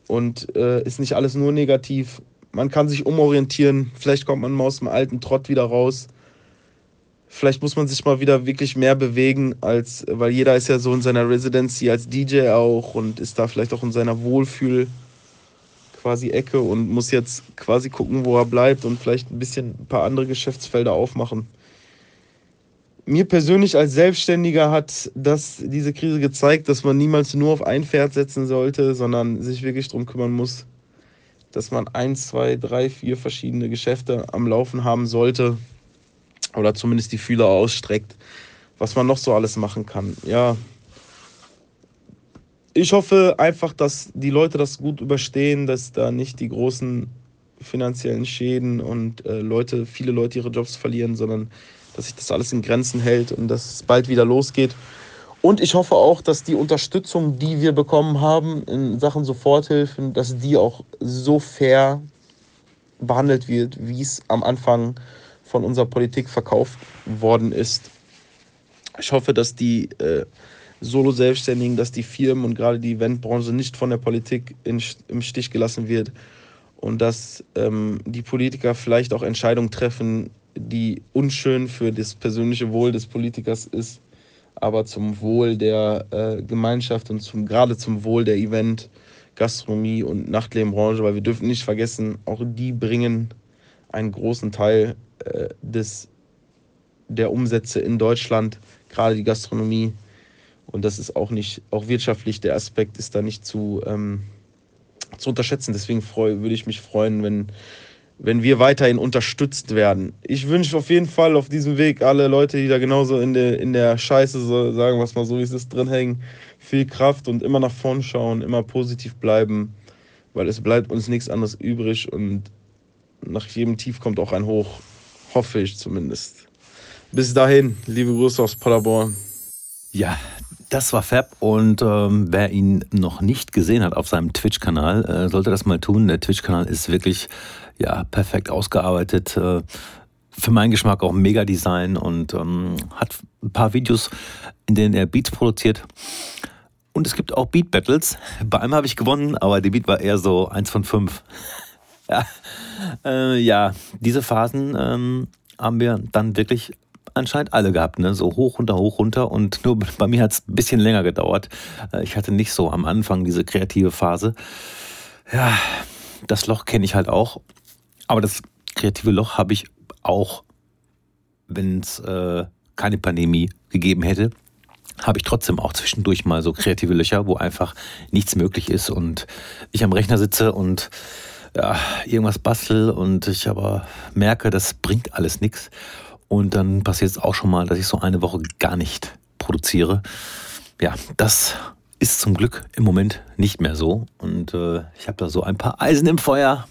Speaker 5: und äh, ist nicht alles nur negativ. Man kann sich umorientieren, vielleicht kommt man mal aus dem alten Trott wieder raus Vielleicht muss man sich mal wieder wirklich mehr bewegen, als, weil jeder ist ja so in seiner Residency als DJ auch und ist da vielleicht auch in seiner Wohlfühl quasi Ecke und muss jetzt quasi gucken, wo er bleibt und vielleicht ein bisschen ein paar andere Geschäftsfelder aufmachen. Mir persönlich als Selbstständiger hat das, diese Krise gezeigt, dass man niemals nur auf ein Pferd setzen sollte, sondern sich wirklich darum kümmern muss, dass man ein, zwei, drei, vier verschiedene Geschäfte am Laufen haben sollte, oder zumindest die Fühler ausstreckt, was man noch so alles machen kann. Ja, ich hoffe einfach, dass die Leute das gut überstehen, dass da nicht die großen finanziellen Schäden und äh, Leute, viele Leute ihre Jobs verlieren, sondern dass sich das alles in Grenzen hält und dass es bald wieder losgeht. Und ich hoffe auch, dass die Unterstützung, die wir bekommen haben in Sachen Soforthilfen, dass die auch so fair behandelt wird, wie es am Anfang von unserer Politik verkauft worden ist. Ich hoffe, dass die äh, Solo-Selbstständigen, dass die Firmen und gerade die Eventbranche nicht von der Politik in, im Stich gelassen wird und dass ähm, die Politiker vielleicht auch Entscheidungen treffen, die unschön für das persönliche Wohl des Politikers ist, aber zum Wohl der äh, Gemeinschaft und zum, gerade zum Wohl der Event, Gastronomie und Nachtlebenbranche, weil wir dürfen nicht vergessen, auch die bringen einen großen Teil äh, des, der Umsätze in Deutschland, gerade die Gastronomie. Und das ist auch nicht, auch wirtschaftlich, der Aspekt ist da nicht zu, ähm, zu unterschätzen. Deswegen freu, würde ich mich freuen, wenn, wenn wir weiterhin unterstützt werden. Ich wünsche auf jeden Fall auf diesem Weg alle Leute, die da genauso in der, in der Scheiße, so, sagen wir es mal so, wie es ist, drin hängen, viel Kraft und immer nach vorn schauen, immer positiv bleiben, weil es bleibt uns nichts anderes übrig und nach jedem Tief kommt auch ein Hoch. Hoffe ich zumindest. Bis dahin, liebe Grüße aus Paderborn.
Speaker 1: Ja, das war Fab und ähm, wer ihn noch nicht gesehen hat auf seinem Twitch-Kanal, äh, sollte das mal tun. Der Twitch-Kanal ist wirklich ja, perfekt ausgearbeitet. Äh, für meinen Geschmack auch mega Design und ähm, hat ein paar Videos, in denen er Beats produziert. Und es gibt auch Beat Battles. Bei einem habe ich gewonnen, aber die Beat war eher so eins von fünf. ja, äh, ja, diese Phasen ähm, haben wir dann wirklich anscheinend alle gehabt, ne? So hoch, runter, hoch, runter. Und nur bei mir hat es ein bisschen länger gedauert. Äh, ich hatte nicht so am Anfang diese kreative Phase. Ja, das Loch kenne ich halt auch. Aber das kreative Loch habe ich auch, wenn es äh, keine Pandemie gegeben hätte, habe ich trotzdem auch zwischendurch mal so kreative Löcher, wo einfach nichts möglich ist und ich am Rechner sitze und ja, irgendwas bastel und ich aber merke, das bringt alles nichts. Und dann passiert es auch schon mal, dass ich so eine Woche gar nicht produziere. Ja, das ist zum Glück im Moment nicht mehr so. Und äh, ich habe da so ein paar Eisen im Feuer.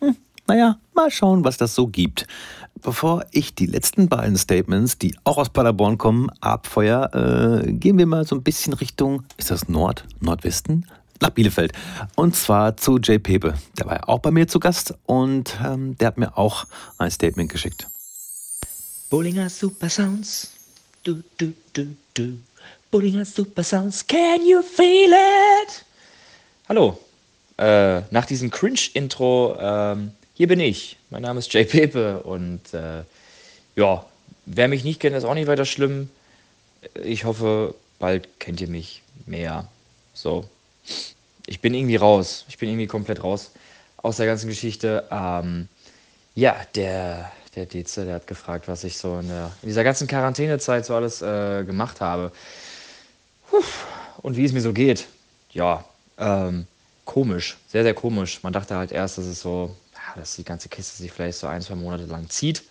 Speaker 1: Hm, naja, mal schauen, was das so gibt. Bevor ich die letzten beiden Statements, die auch aus Paderborn kommen, abfeuer, äh, gehen wir mal so ein bisschen Richtung, ist das Nord, Nordwesten? Nach Bielefeld. Und zwar zu Jay Pepe. Der war ja auch bei mir zu Gast und ähm, der hat mir auch ein Statement geschickt.
Speaker 6: Bullinger Super Sounds. Du, du, du, du. Bullinger Super Sounds. Can you feel it? Hallo. Äh, nach diesem Cringe-Intro, ähm, hier bin ich. Mein Name ist Jay Pepe und äh, ja, wer mich nicht kennt, ist auch nicht weiter schlimm. Ich hoffe, bald kennt ihr mich mehr. So. Ich bin irgendwie raus. Ich bin irgendwie komplett raus aus der ganzen Geschichte. Ähm, ja, der der Dietze, der hat gefragt, was ich so in, der, in dieser ganzen Quarantänezeit so alles äh, gemacht habe. Puh. Und wie es mir so geht. Ja, ähm, komisch, sehr, sehr komisch. Man dachte halt erst, dass es so, dass die ganze Kiste sich vielleicht so ein, zwei Monate lang zieht.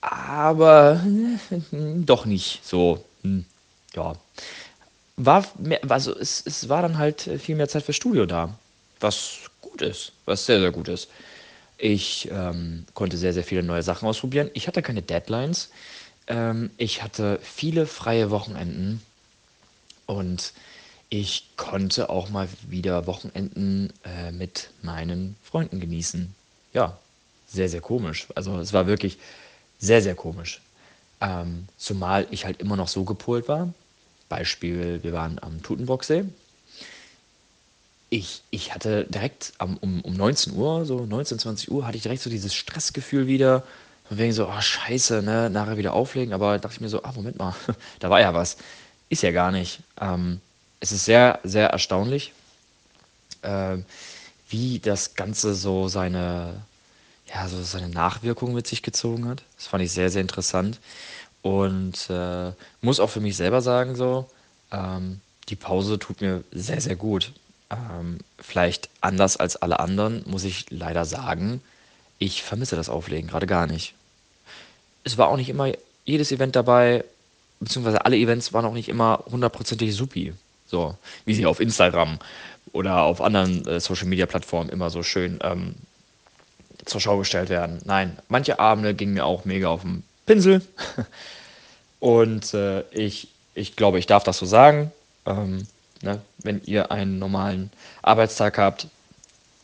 Speaker 6: Aber äh, doch nicht so. Hm, ja. War mehr, also es, es war dann halt viel mehr Zeit für Studio da. Was gut ist, was sehr, sehr gut ist. Ich ähm, konnte sehr, sehr viele neue Sachen ausprobieren. Ich hatte keine Deadlines. Ähm, ich hatte viele freie Wochenenden und ich konnte auch mal wieder Wochenenden äh, mit meinen Freunden genießen. Ja, sehr, sehr komisch. Also es war wirklich sehr, sehr komisch. Ähm, zumal ich halt immer noch so gepolt war. Beispiel, wir waren am Tutenbrocksee ich, ich hatte direkt um, um, um 19 Uhr, so 19, 20 Uhr, hatte ich direkt so dieses Stressgefühl wieder. Von wegen so, oh scheiße, ne, nachher wieder auflegen. Aber dachte ich mir so, ah, Moment mal, da war ja was. Ist ja gar nicht. Ähm, es ist sehr, sehr erstaunlich, äh, wie das Ganze so seine, ja, so seine Nachwirkungen mit sich gezogen hat. Das fand ich sehr, sehr interessant. Und äh, muss auch für mich selber sagen, so, ähm, die Pause tut mir sehr, sehr gut. Ähm, vielleicht anders als alle anderen, muss ich leider sagen, ich vermisse das Auflegen gerade gar nicht. Es war auch nicht immer jedes Event dabei, beziehungsweise alle Events waren auch nicht immer hundertprozentig supi. So, wie sie auf Instagram oder auf anderen äh, Social Media Plattformen immer so schön ähm, zur Schau gestellt werden. Nein, manche Abende gingen mir auch mega auf den Pinsel. Und äh, ich, ich glaube, ich darf das so sagen. Ähm, Ne? Wenn ihr einen normalen Arbeitstag habt,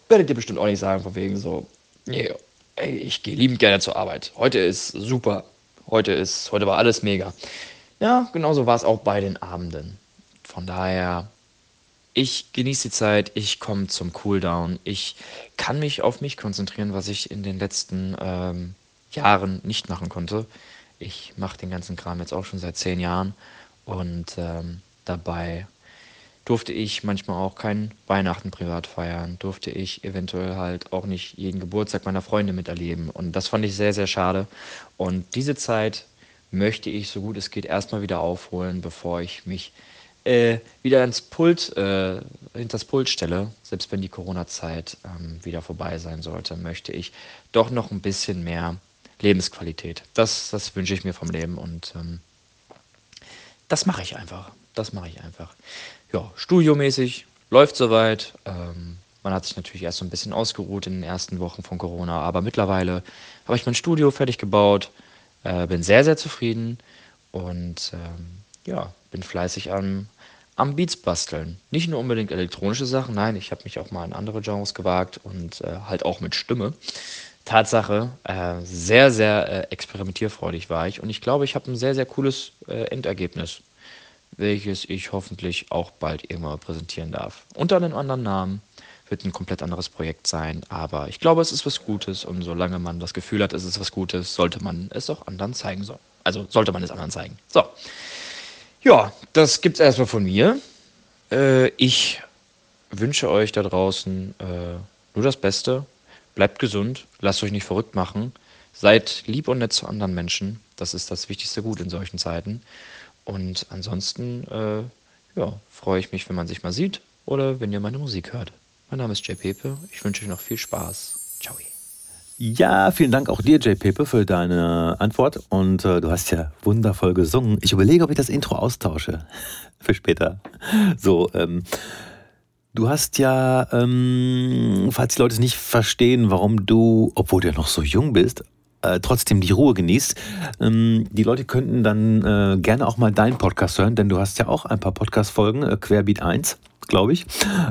Speaker 6: werdet ihr bestimmt auch nicht sagen, von wegen so, nee, ey, ich gehe liebend gerne zur Arbeit. Heute ist super. Heute ist, heute war alles mega. Ja, genauso war es auch bei den Abenden. Von daher, Ich genieße die Zeit, ich komme zum Cooldown, ich kann mich auf mich konzentrieren, was ich in den letzten ähm, Jahren nicht machen konnte. Ich mache den ganzen Kram jetzt auch schon seit zehn Jahren und ähm, dabei durfte ich manchmal auch kein Weihnachten privat feiern, durfte ich eventuell halt auch nicht jeden Geburtstag meiner Freunde miterleben. Und das fand ich sehr, sehr schade. Und diese Zeit möchte ich so gut es geht erstmal wieder aufholen, bevor ich mich äh, wieder ins Pult, äh, hinter das Pult stelle. Selbst wenn die Corona-Zeit ähm, wieder vorbei sein sollte, möchte ich doch noch ein bisschen mehr Lebensqualität. Das, das wünsche ich mir vom Leben und ähm, das mache ich einfach. Das mache ich einfach. Ja, studiomäßig läuft soweit. Ähm, man hat sich natürlich erst so ein bisschen ausgeruht in den ersten Wochen von Corona, aber mittlerweile habe ich mein Studio fertig gebaut, äh, bin sehr, sehr zufrieden und ähm, ja, bin fleißig am, am Beats basteln. Nicht nur unbedingt elektronische Sachen, nein, ich habe mich auch mal in andere Genres gewagt und äh, halt auch mit Stimme. Tatsache, äh, sehr, sehr äh, experimentierfreudig war ich und ich glaube, ich habe ein sehr, sehr cooles äh, Endergebnis welches ich hoffentlich auch bald irgendwann präsentieren darf. Unter einem anderen Namen wird ein komplett anderes Projekt sein, aber ich glaube, es ist was Gutes und solange man das Gefühl hat, es ist was Gutes, sollte man es auch anderen zeigen sollen. Also sollte man es anderen zeigen. So. Ja, das gibt's erstmal von mir. Äh, ich wünsche euch da draußen äh, nur das Beste. Bleibt gesund, lasst euch nicht verrückt machen. Seid lieb und nett zu anderen Menschen. Das ist das wichtigste Gut in solchen Zeiten. Und ansonsten äh, ja, freue ich mich, wenn man sich mal sieht oder wenn ihr meine Musik hört. Mein Name ist Jay Pepe. Ich wünsche euch noch viel Spaß. Ciao.
Speaker 1: Ja, vielen Dank auch dir, Jay Pepe, für deine Antwort. Und äh, du hast ja wundervoll gesungen. Ich überlege, ob ich das Intro austausche für später. So, ähm, du hast ja, ähm, falls die Leute es nicht verstehen, warum du, obwohl du ja noch so jung bist, äh, trotzdem die Ruhe genießt. Ähm, die Leute könnten dann äh, gerne auch mal deinen Podcast hören, denn du hast ja auch ein paar Podcast-Folgen, äh, Querbeat 1, glaube ich,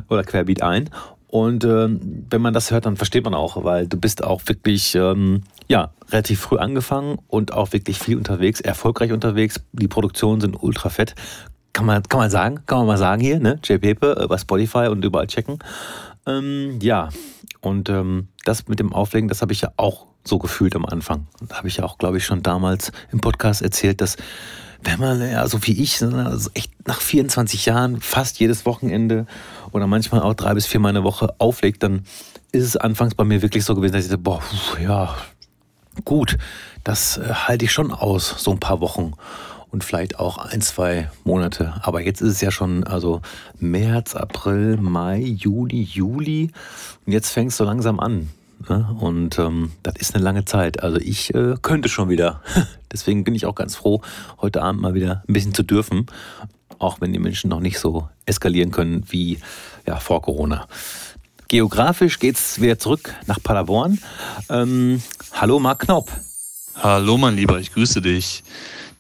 Speaker 1: oder Querbeat 1. Und äh, wenn man das hört, dann versteht man auch, weil du bist auch wirklich ähm, ja, relativ früh angefangen und auch wirklich viel unterwegs, erfolgreich unterwegs. Die Produktionen sind ultra fett. Kann man, kann man sagen, kann man mal sagen hier, ne? J Pepe äh, bei Spotify und überall checken. Ähm, ja, und ähm, das mit dem Auflegen, das habe ich ja auch so gefühlt am Anfang. Da habe ich ja auch, glaube ich, schon damals im Podcast erzählt, dass wenn man, ja, so wie ich, also echt nach 24 Jahren fast jedes Wochenende oder manchmal auch drei bis viermal in der Woche auflegt, dann ist es anfangs bei mir wirklich so gewesen, dass ich dachte, boah, ja, gut, das äh, halte ich schon aus, so ein paar Wochen und vielleicht auch ein, zwei Monate. Aber jetzt ist es ja schon, also März, April, Mai, Juni, Juli und jetzt fängt es so langsam an. Ne? Und ähm, das ist eine lange Zeit. Also ich äh, könnte schon wieder. Deswegen bin ich auch ganz froh, heute Abend mal wieder ein bisschen zu dürfen. Auch wenn die Menschen noch nicht so eskalieren können wie ja, vor Corona. Geografisch geht es wieder zurück nach Paderborn. Ähm, hallo Marc Knaup.
Speaker 7: Hallo mein Lieber, ich grüße dich.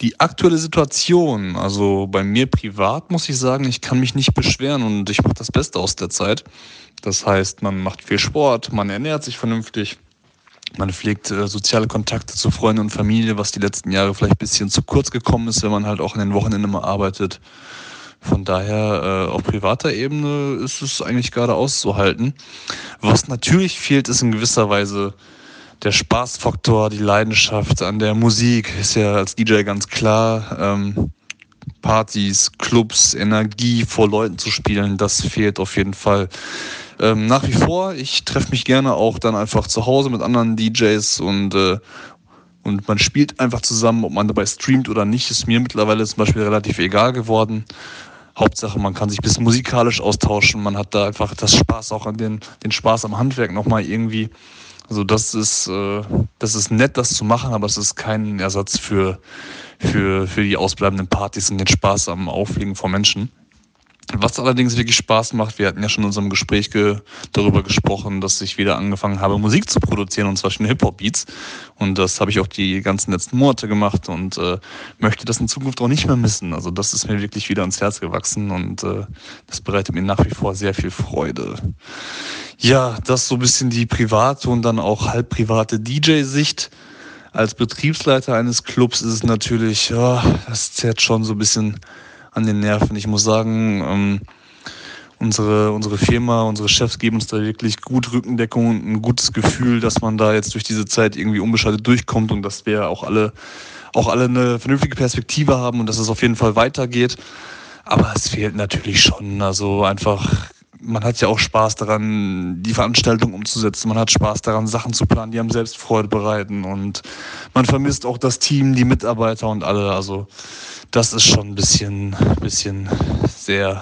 Speaker 7: Die aktuelle Situation, also bei mir privat muss ich sagen, ich kann mich nicht beschweren und ich mache das Beste aus der Zeit. Das heißt, man macht viel Sport, man ernährt sich vernünftig, man pflegt äh, soziale Kontakte zu Freunden und Familie, was die letzten Jahre vielleicht ein bisschen zu kurz gekommen ist, wenn man halt auch in den Wochenenden mal arbeitet. Von daher, äh, auf privater Ebene ist es eigentlich gerade auszuhalten. Was natürlich fehlt, ist in gewisser Weise der Spaßfaktor, die Leidenschaft an der Musik. Ist ja als DJ ganz klar. Ähm, Partys, Clubs, Energie vor Leuten zu spielen, das fehlt auf jeden Fall. Ähm, nach wie vor, ich treffe mich gerne auch dann einfach zu Hause mit anderen DJs und, äh, und man spielt einfach zusammen, ob man dabei streamt oder nicht, ist mir mittlerweile zum Beispiel relativ egal geworden. Hauptsache, man kann sich bisschen musikalisch austauschen, man hat da einfach das Spaß auch an den, den Spaß am Handwerk nochmal irgendwie. Also das ist, äh, das ist nett, das zu machen, aber es ist kein Ersatz für, für, für die ausbleibenden Partys und den Spaß am Auflegen von Menschen. Was allerdings wirklich Spaß macht, wir hatten ja schon in unserem Gespräch ge darüber gesprochen, dass ich wieder angefangen habe, Musik zu produzieren, und zwar schon Hip-Hop-Beats. Und das habe ich auch die ganzen letzten Monate gemacht und äh, möchte das in Zukunft auch nicht mehr missen. Also das ist mir wirklich wieder ans Herz gewachsen und äh, das bereitet mir nach wie vor sehr viel Freude. Ja, das so ein bisschen die private und dann auch halb private DJ-Sicht. Als Betriebsleiter eines Clubs ist es natürlich, ja, das zerrt schon so ein bisschen an den Nerven. Ich muss sagen, ähm, unsere, unsere Firma, unsere Chefs geben uns da wirklich gut Rückendeckung und ein gutes Gefühl, dass man da jetzt durch diese Zeit irgendwie unbeschadet durchkommt und dass wir auch alle, auch alle eine vernünftige Perspektive haben und dass es auf jeden Fall weitergeht. Aber es fehlt natürlich schon. Also einfach, man hat ja auch Spaß daran, die Veranstaltung umzusetzen. Man hat Spaß daran, Sachen zu planen, die einem selbst Freude bereiten. Und man vermisst auch das Team, die Mitarbeiter und alle. Also das ist schon ein bisschen, bisschen sehr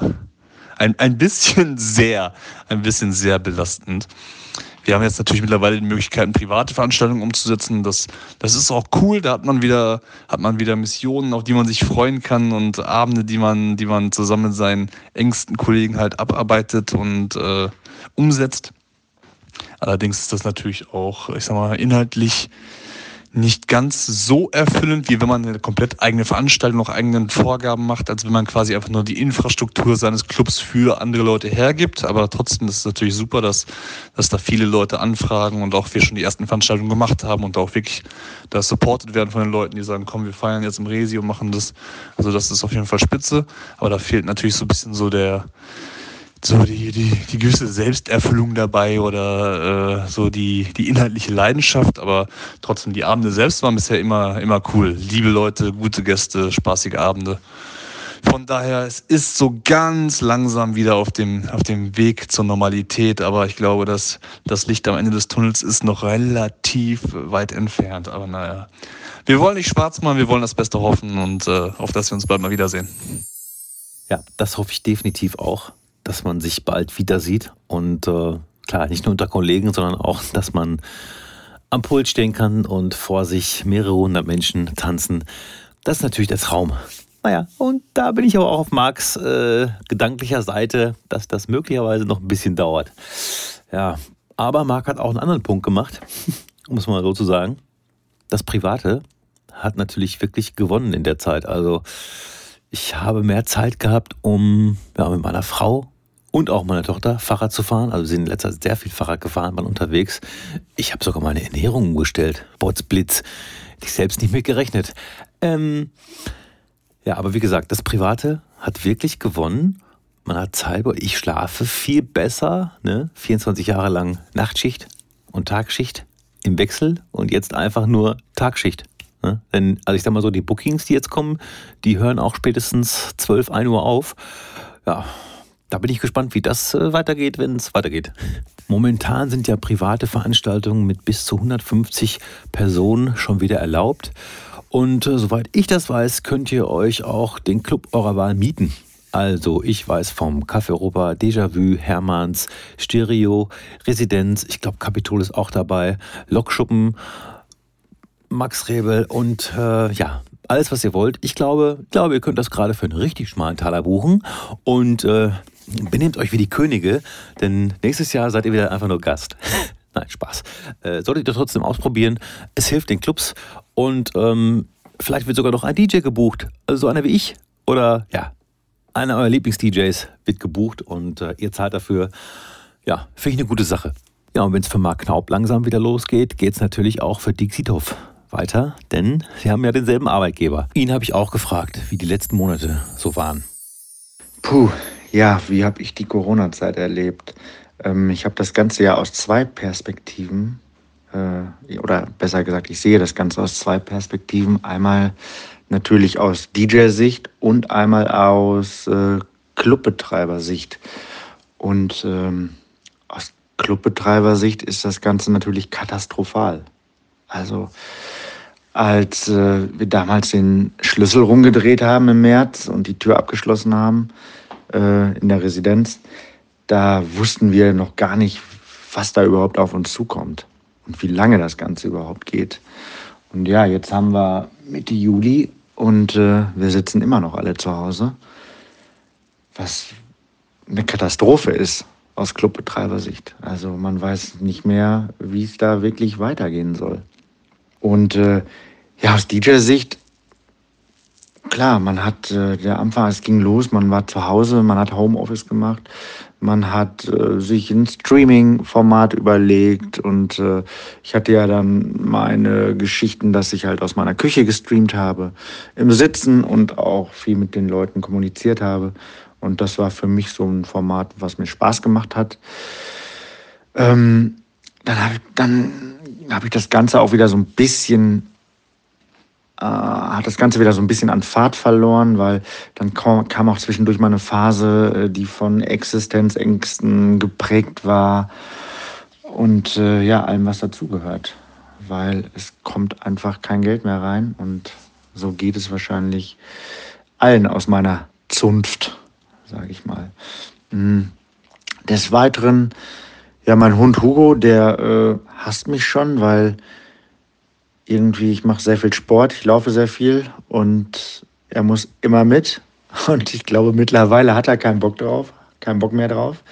Speaker 7: ein, ein bisschen sehr, ein bisschen sehr belastend. Wir haben jetzt natürlich mittlerweile die Möglichkeit, private Veranstaltungen umzusetzen. Das, das ist auch cool. Da hat man wieder, hat man wieder Missionen, auf die man sich freuen kann und Abende, die man, die man zusammen mit seinen engsten Kollegen halt abarbeitet und äh, umsetzt. Allerdings ist das natürlich auch, ich sag mal, inhaltlich nicht ganz so erfüllend, wie wenn man eine komplett eigene Veranstaltung, noch eigenen Vorgaben macht, als wenn man quasi einfach nur die Infrastruktur seines Clubs für andere Leute hergibt. Aber trotzdem ist es natürlich super, dass, dass da viele Leute anfragen und auch wir schon die ersten Veranstaltungen gemacht haben und auch wirklich da supported werden von den Leuten, die sagen, komm, wir feiern jetzt im Resi und machen das. Also das ist auf jeden Fall spitze. Aber da fehlt natürlich so ein bisschen so der, so die, die, die gewisse Selbsterfüllung dabei oder äh, so die, die inhaltliche Leidenschaft, aber trotzdem die Abende selbst waren bisher immer, immer cool. Liebe Leute, gute Gäste, spaßige Abende. Von daher, es ist so ganz langsam wieder auf dem, auf dem Weg zur Normalität, aber ich glaube, dass das Licht am Ende des Tunnels ist noch relativ weit entfernt. Aber naja, wir wollen nicht schwarz machen, wir wollen das Beste hoffen und äh, auf dass wir uns bald mal wiedersehen.
Speaker 1: Ja, das hoffe ich definitiv auch dass man sich bald wieder sieht. Und äh, klar, nicht nur unter Kollegen, sondern auch, dass man am Pult stehen kann und vor sich mehrere hundert Menschen tanzen. Das ist natürlich der Traum. Naja, und da bin ich aber auch auf Marks äh, gedanklicher Seite, dass das möglicherweise noch ein bisschen dauert. Ja, aber Marc hat auch einen anderen Punkt gemacht, muss man so zu sagen. Das Private hat natürlich wirklich gewonnen in der Zeit. Also ich habe mehr Zeit gehabt, um ja, mit meiner Frau und auch meine Tochter Fahrrad zu fahren. Also sie sind in letzter Zeit sehr viel Fahrrad gefahren, waren unterwegs. Ich habe sogar meine Ernährung umgestellt. Botsblitz. Ich selbst nicht mit gerechnet. Ähm, ja, aber wie gesagt, das Private hat wirklich gewonnen. Man hat Zeit, ich schlafe viel besser. Ne? 24 Jahre lang Nachtschicht und Tagschicht im Wechsel und jetzt einfach nur Tagschicht. Ne? Denn, also ich sag mal so, die Bookings, die jetzt kommen, die hören auch spätestens 12, 1 Uhr auf. Ja, da bin ich gespannt, wie das äh, weitergeht, wenn es weitergeht. Momentan sind ja private Veranstaltungen mit bis zu 150 Personen schon wieder erlaubt. Und äh, soweit ich das weiß, könnt ihr euch auch den Club eurer Wahl mieten. Also ich weiß vom Café Europa, Déjà-vu, Hermanns, Stereo, Residenz, ich glaube Kapitol ist auch dabei, Lokschuppen, Max Rebel und äh, ja, alles, was ihr wollt. Ich glaube, glaube, ihr könnt das gerade für einen richtig schmalen Taler buchen. Und äh, benehmt euch wie die Könige, denn nächstes Jahr seid ihr wieder einfach nur Gast. Nein, Spaß. Äh, solltet ihr trotzdem ausprobieren. Es hilft den Clubs und ähm, vielleicht wird sogar noch ein DJ gebucht. Also so einer wie ich oder ja, einer eurer Lieblings-DJs wird gebucht und äh, ihr zahlt dafür. Ja, finde ich eine gute Sache. Ja, und wenn es für Mark Knaub langsam wieder losgeht, geht es natürlich auch für Dixitov weiter, denn sie haben ja denselben Arbeitgeber. Ihn habe ich auch gefragt, wie die letzten Monate so waren.
Speaker 8: Puh, ja, wie habe ich die Corona-Zeit erlebt? Ähm, ich habe das Ganze ja aus zwei Perspektiven, äh, oder besser gesagt, ich sehe das Ganze aus zwei Perspektiven. Einmal natürlich aus DJ-Sicht und einmal aus äh, Clubbetreiber-Sicht. Und ähm, aus Clubbetreiber-Sicht ist das Ganze natürlich katastrophal. Also als äh, wir damals den Schlüssel rumgedreht haben im März und die Tür abgeschlossen haben, äh, in der Residenz, da wussten wir noch gar nicht, was da überhaupt auf uns zukommt und wie lange das Ganze überhaupt geht. Und ja, jetzt haben wir Mitte Juli und äh, wir sitzen immer noch alle zu Hause, was eine Katastrophe ist aus Clubbetreibersicht. Also man weiß nicht mehr, wie es da wirklich weitergehen soll. Und äh, ja, aus DJ-Sicht klar, man hat äh, der Anfang, es ging los, man war zu Hause, man hat Homeoffice gemacht, man hat äh, sich ein Streaming-Format überlegt und äh, ich hatte ja dann meine Geschichten, dass ich halt aus meiner Küche gestreamt habe, im Sitzen und auch viel mit den Leuten kommuniziert habe. Und das war für mich so ein Format, was mir Spaß gemacht hat. Ähm, dann habe dann hab ich das Ganze auch wieder so ein bisschen, äh, hat das Ganze wieder so ein bisschen an Fahrt verloren, weil dann kam, kam auch zwischendurch mal eine Phase, äh, die von Existenzängsten geprägt war und äh, ja, allem, was dazugehört. Weil es kommt einfach kein Geld mehr rein und so geht es wahrscheinlich allen aus meiner Zunft, sage ich mal. Mhm. Des Weiteren ja, mein Hund Hugo, der äh, hasst mich schon, weil irgendwie ich mache sehr viel Sport, ich laufe sehr viel und er muss immer mit. Und ich glaube, mittlerweile hat er keinen Bock drauf, keinen Bock mehr drauf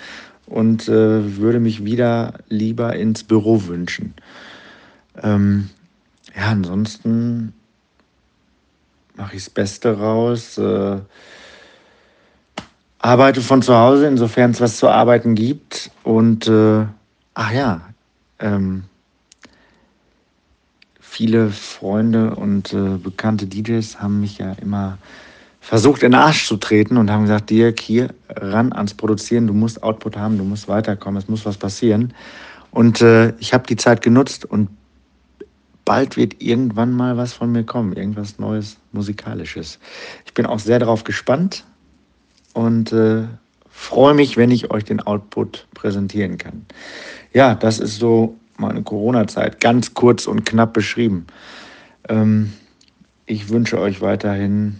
Speaker 8: und äh, würde mich wieder lieber ins Büro wünschen. Ähm, ja, ansonsten mache ich das Beste raus. Äh, arbeite von zu Hause, insofern es was zu arbeiten gibt. Und äh, ach ja, ähm, viele Freunde und äh, bekannte DJs haben mich ja immer versucht, in den Arsch zu treten und haben gesagt, Dirk, hier ran ans Produzieren, du musst Output haben, du musst weiterkommen, es muss was passieren. Und äh, ich habe die Zeit genutzt und bald wird irgendwann mal was von mir kommen, irgendwas Neues, Musikalisches. Ich bin auch sehr darauf gespannt und äh, freue mich, wenn ich euch den Output präsentieren kann. Ja, das ist so meine Corona-Zeit, ganz kurz und knapp beschrieben. Ähm, ich wünsche euch weiterhin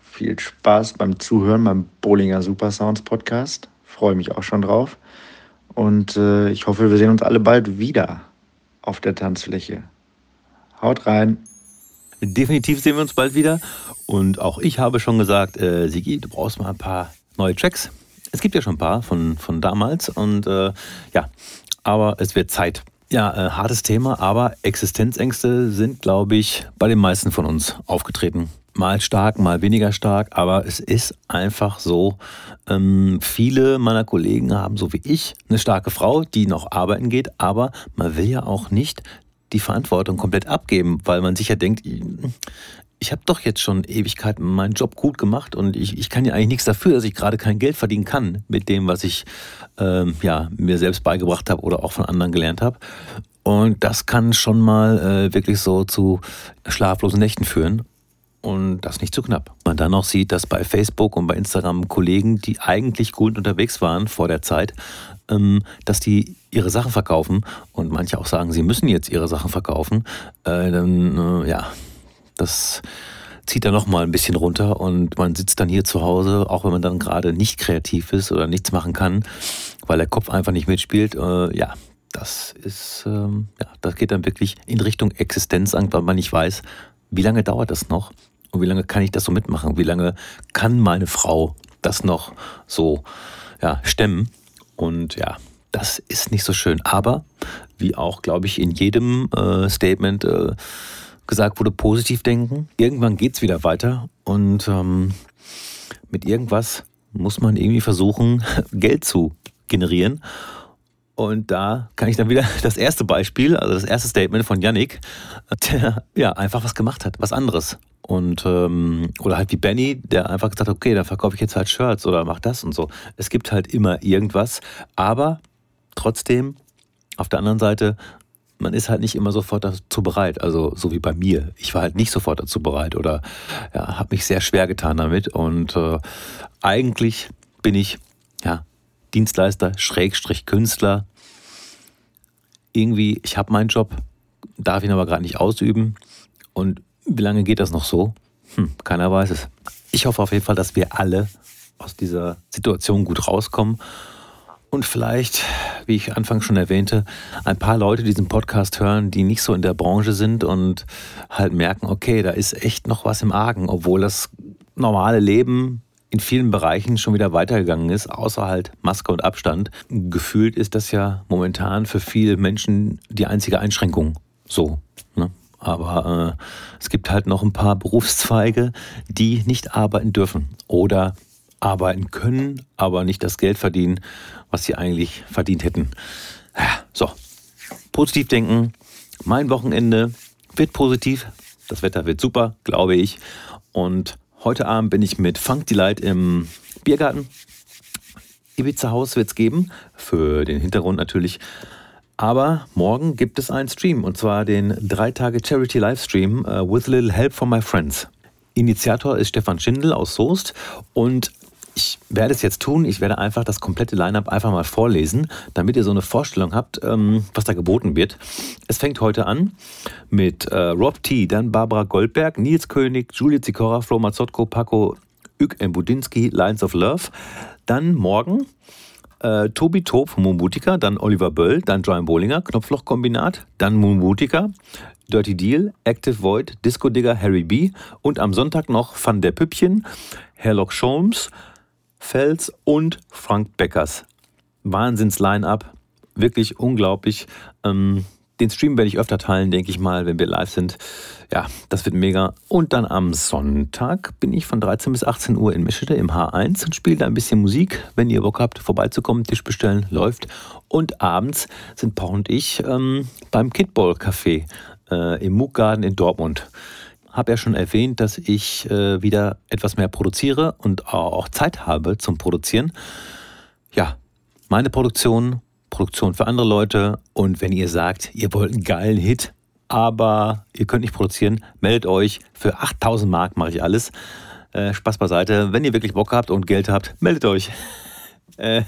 Speaker 8: viel Spaß beim Zuhören beim Bowlinger Super Sounds Podcast. Freue mich auch schon drauf. Und äh, ich hoffe, wir sehen uns alle bald wieder auf der Tanzfläche. Haut rein!
Speaker 1: Definitiv sehen wir uns bald wieder. Und auch ich habe schon gesagt, äh, Sigi, du brauchst mal ein paar neue Tracks. Es gibt ja schon ein paar von, von damals und äh, ja, aber es wird Zeit. Ja, äh, hartes Thema, aber Existenzängste sind, glaube ich, bei den meisten von uns aufgetreten. Mal stark, mal weniger stark, aber es ist einfach so. Ähm, viele meiner Kollegen haben, so wie ich, eine starke Frau, die noch arbeiten geht, aber man will ja auch nicht die Verantwortung komplett abgeben, weil man sich ja denkt, ich habe doch jetzt schon Ewigkeiten meinen Job gut gemacht und ich, ich kann ja eigentlich nichts dafür, dass ich gerade kein Geld verdienen kann mit dem, was ich ähm, ja, mir selbst beigebracht habe oder auch von anderen gelernt habe. Und das kann schon mal äh, wirklich so zu schlaflosen Nächten führen. Und das nicht zu knapp. Man dann noch sieht, dass bei Facebook und bei Instagram Kollegen, die eigentlich gut unterwegs waren vor der Zeit, ähm, dass die ihre Sachen verkaufen und manche auch sagen, sie müssen jetzt ihre Sachen verkaufen, äh, dann äh, ja, das zieht dann noch mal ein bisschen runter und man sitzt dann hier zu Hause, auch wenn man dann gerade nicht kreativ ist oder nichts machen kann, weil der Kopf einfach nicht mitspielt. Äh, ja, das ist, ähm, ja, das geht dann wirklich in Richtung Existenzangst, weil man nicht weiß, wie lange dauert das noch und wie lange kann ich das so mitmachen? Wie lange kann meine Frau das noch so ja, stemmen? Und ja, das ist nicht so schön. Aber wie auch, glaube ich, in jedem äh, Statement äh, gesagt wurde, positiv denken. Irgendwann geht es wieder weiter und ähm, mit irgendwas muss man irgendwie versuchen, Geld zu generieren. Und da kann ich dann wieder das erste Beispiel, also das erste Statement von Yannick, der ja einfach was gemacht hat, was anderes. Und ähm, oder halt wie Benny, der einfach gesagt hat, okay, dann verkaufe ich jetzt halt Shirts oder mach das und so. Es gibt halt immer irgendwas, aber trotzdem auf der anderen Seite, man ist halt nicht immer sofort dazu bereit. Also so wie bei mir. Ich war halt nicht sofort dazu bereit oder ja, habe mich sehr schwer getan damit. Und äh, eigentlich bin ich ja Dienstleister, Schrägstrich Künstler. Irgendwie, ich habe meinen Job, darf ihn aber gerade nicht ausüben. Und wie lange geht das noch so? Hm, keiner weiß es. Ich hoffe auf jeden Fall, dass wir alle aus dieser Situation gut rauskommen und vielleicht, wie ich anfangs schon erwähnte, ein paar Leute diesen Podcast hören, die nicht so in der Branche sind und halt merken, okay, da ist echt noch was im Argen, obwohl das normale Leben in vielen Bereichen schon wieder weitergegangen ist, außer halt Maske und Abstand. Gefühlt ist das ja momentan für viele Menschen die einzige Einschränkung. So. Ne? Aber äh, es gibt halt noch ein paar Berufszweige, die nicht arbeiten dürfen oder arbeiten können, aber nicht das Geld verdienen, was sie eigentlich verdient hätten. So, positiv denken. Mein Wochenende wird positiv. Das Wetter wird super, glaube ich. Und Heute Abend bin ich mit Funk Delight im Biergarten. Ibiza Haus wird es geben, für den Hintergrund natürlich. Aber morgen gibt es einen Stream und zwar den drei Tage Charity Livestream uh, with a little help from my friends. Initiator ist Stefan Schindel aus Soest und ich werde es jetzt tun. Ich werde einfach das komplette Line-up einfach mal vorlesen, damit ihr so eine Vorstellung habt, ähm, was da geboten wird. Es fängt heute an mit äh, Rob T., dann Barbara Goldberg, Nils König, Julia Zikora, Flo Mazzotko, Paco Ük Budinski, Lines of Love. Dann morgen äh, Tobi Tob von Mumbutika, dann Oliver Böll, dann Brian Bollinger, Knopflochkombinat, dann Mumbutika, Dirty Deal, Active Void, Disco Digger, Harry B. und am Sonntag noch Van der Püppchen, Herlock Sholmes, Fels und Frank Beckers. Wahnsinns-Line-Up, wirklich unglaublich. Ähm, den Stream werde ich öfter teilen, denke ich mal, wenn wir live sind. Ja, das wird mega. Und dann am Sonntag bin ich von 13 bis 18 Uhr in Meschede im H1 und spiele da ein bisschen Musik. Wenn ihr Bock habt, vorbeizukommen, Tisch bestellen, läuft. Und abends sind Paul und ich ähm, beim Kidball Café äh, im Muckgarten in Dortmund. Habe ja schon erwähnt, dass ich äh, wieder etwas mehr produziere und auch Zeit habe zum Produzieren. Ja, meine Produktion Produktion für andere Leute. Und wenn ihr sagt, ihr wollt einen geilen Hit, aber ihr könnt nicht produzieren, meldet euch. Für 8000 Mark mache ich alles. Äh, Spaß beiseite. Wenn ihr wirklich Bock habt und Geld habt, meldet euch. äh,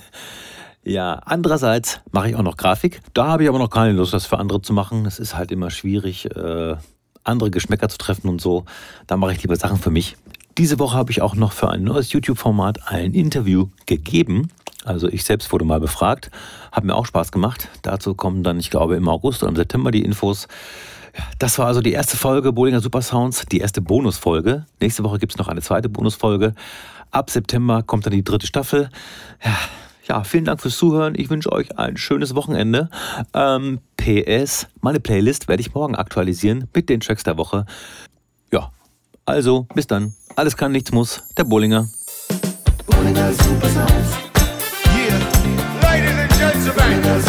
Speaker 1: ja, andererseits mache ich auch noch Grafik. Da habe ich aber noch keine Lust, das für andere zu machen. Es ist halt immer schwierig, äh, andere Geschmäcker zu treffen und so. Da mache ich lieber Sachen für mich. Diese Woche habe ich auch noch für ein neues YouTube-Format ein Interview gegeben. Also ich selbst wurde mal befragt, hat mir auch Spaß gemacht. Dazu kommen dann, ich glaube, im August oder im September die Infos. Das war also die erste Folge Bollinger Super Sounds, die erste Bonusfolge. Nächste Woche gibt es noch eine zweite Bonusfolge. Ab September kommt dann die dritte Staffel. Ja, ja, vielen Dank fürs Zuhören. Ich wünsche euch ein schönes Wochenende. Ähm, PS, meine Playlist werde ich morgen aktualisieren mit den Tracks der Woche. Ja, also bis dann. Alles kann, nichts muss. Der Bollinger. Bollinger Super Yeah, ladies and gentlemen.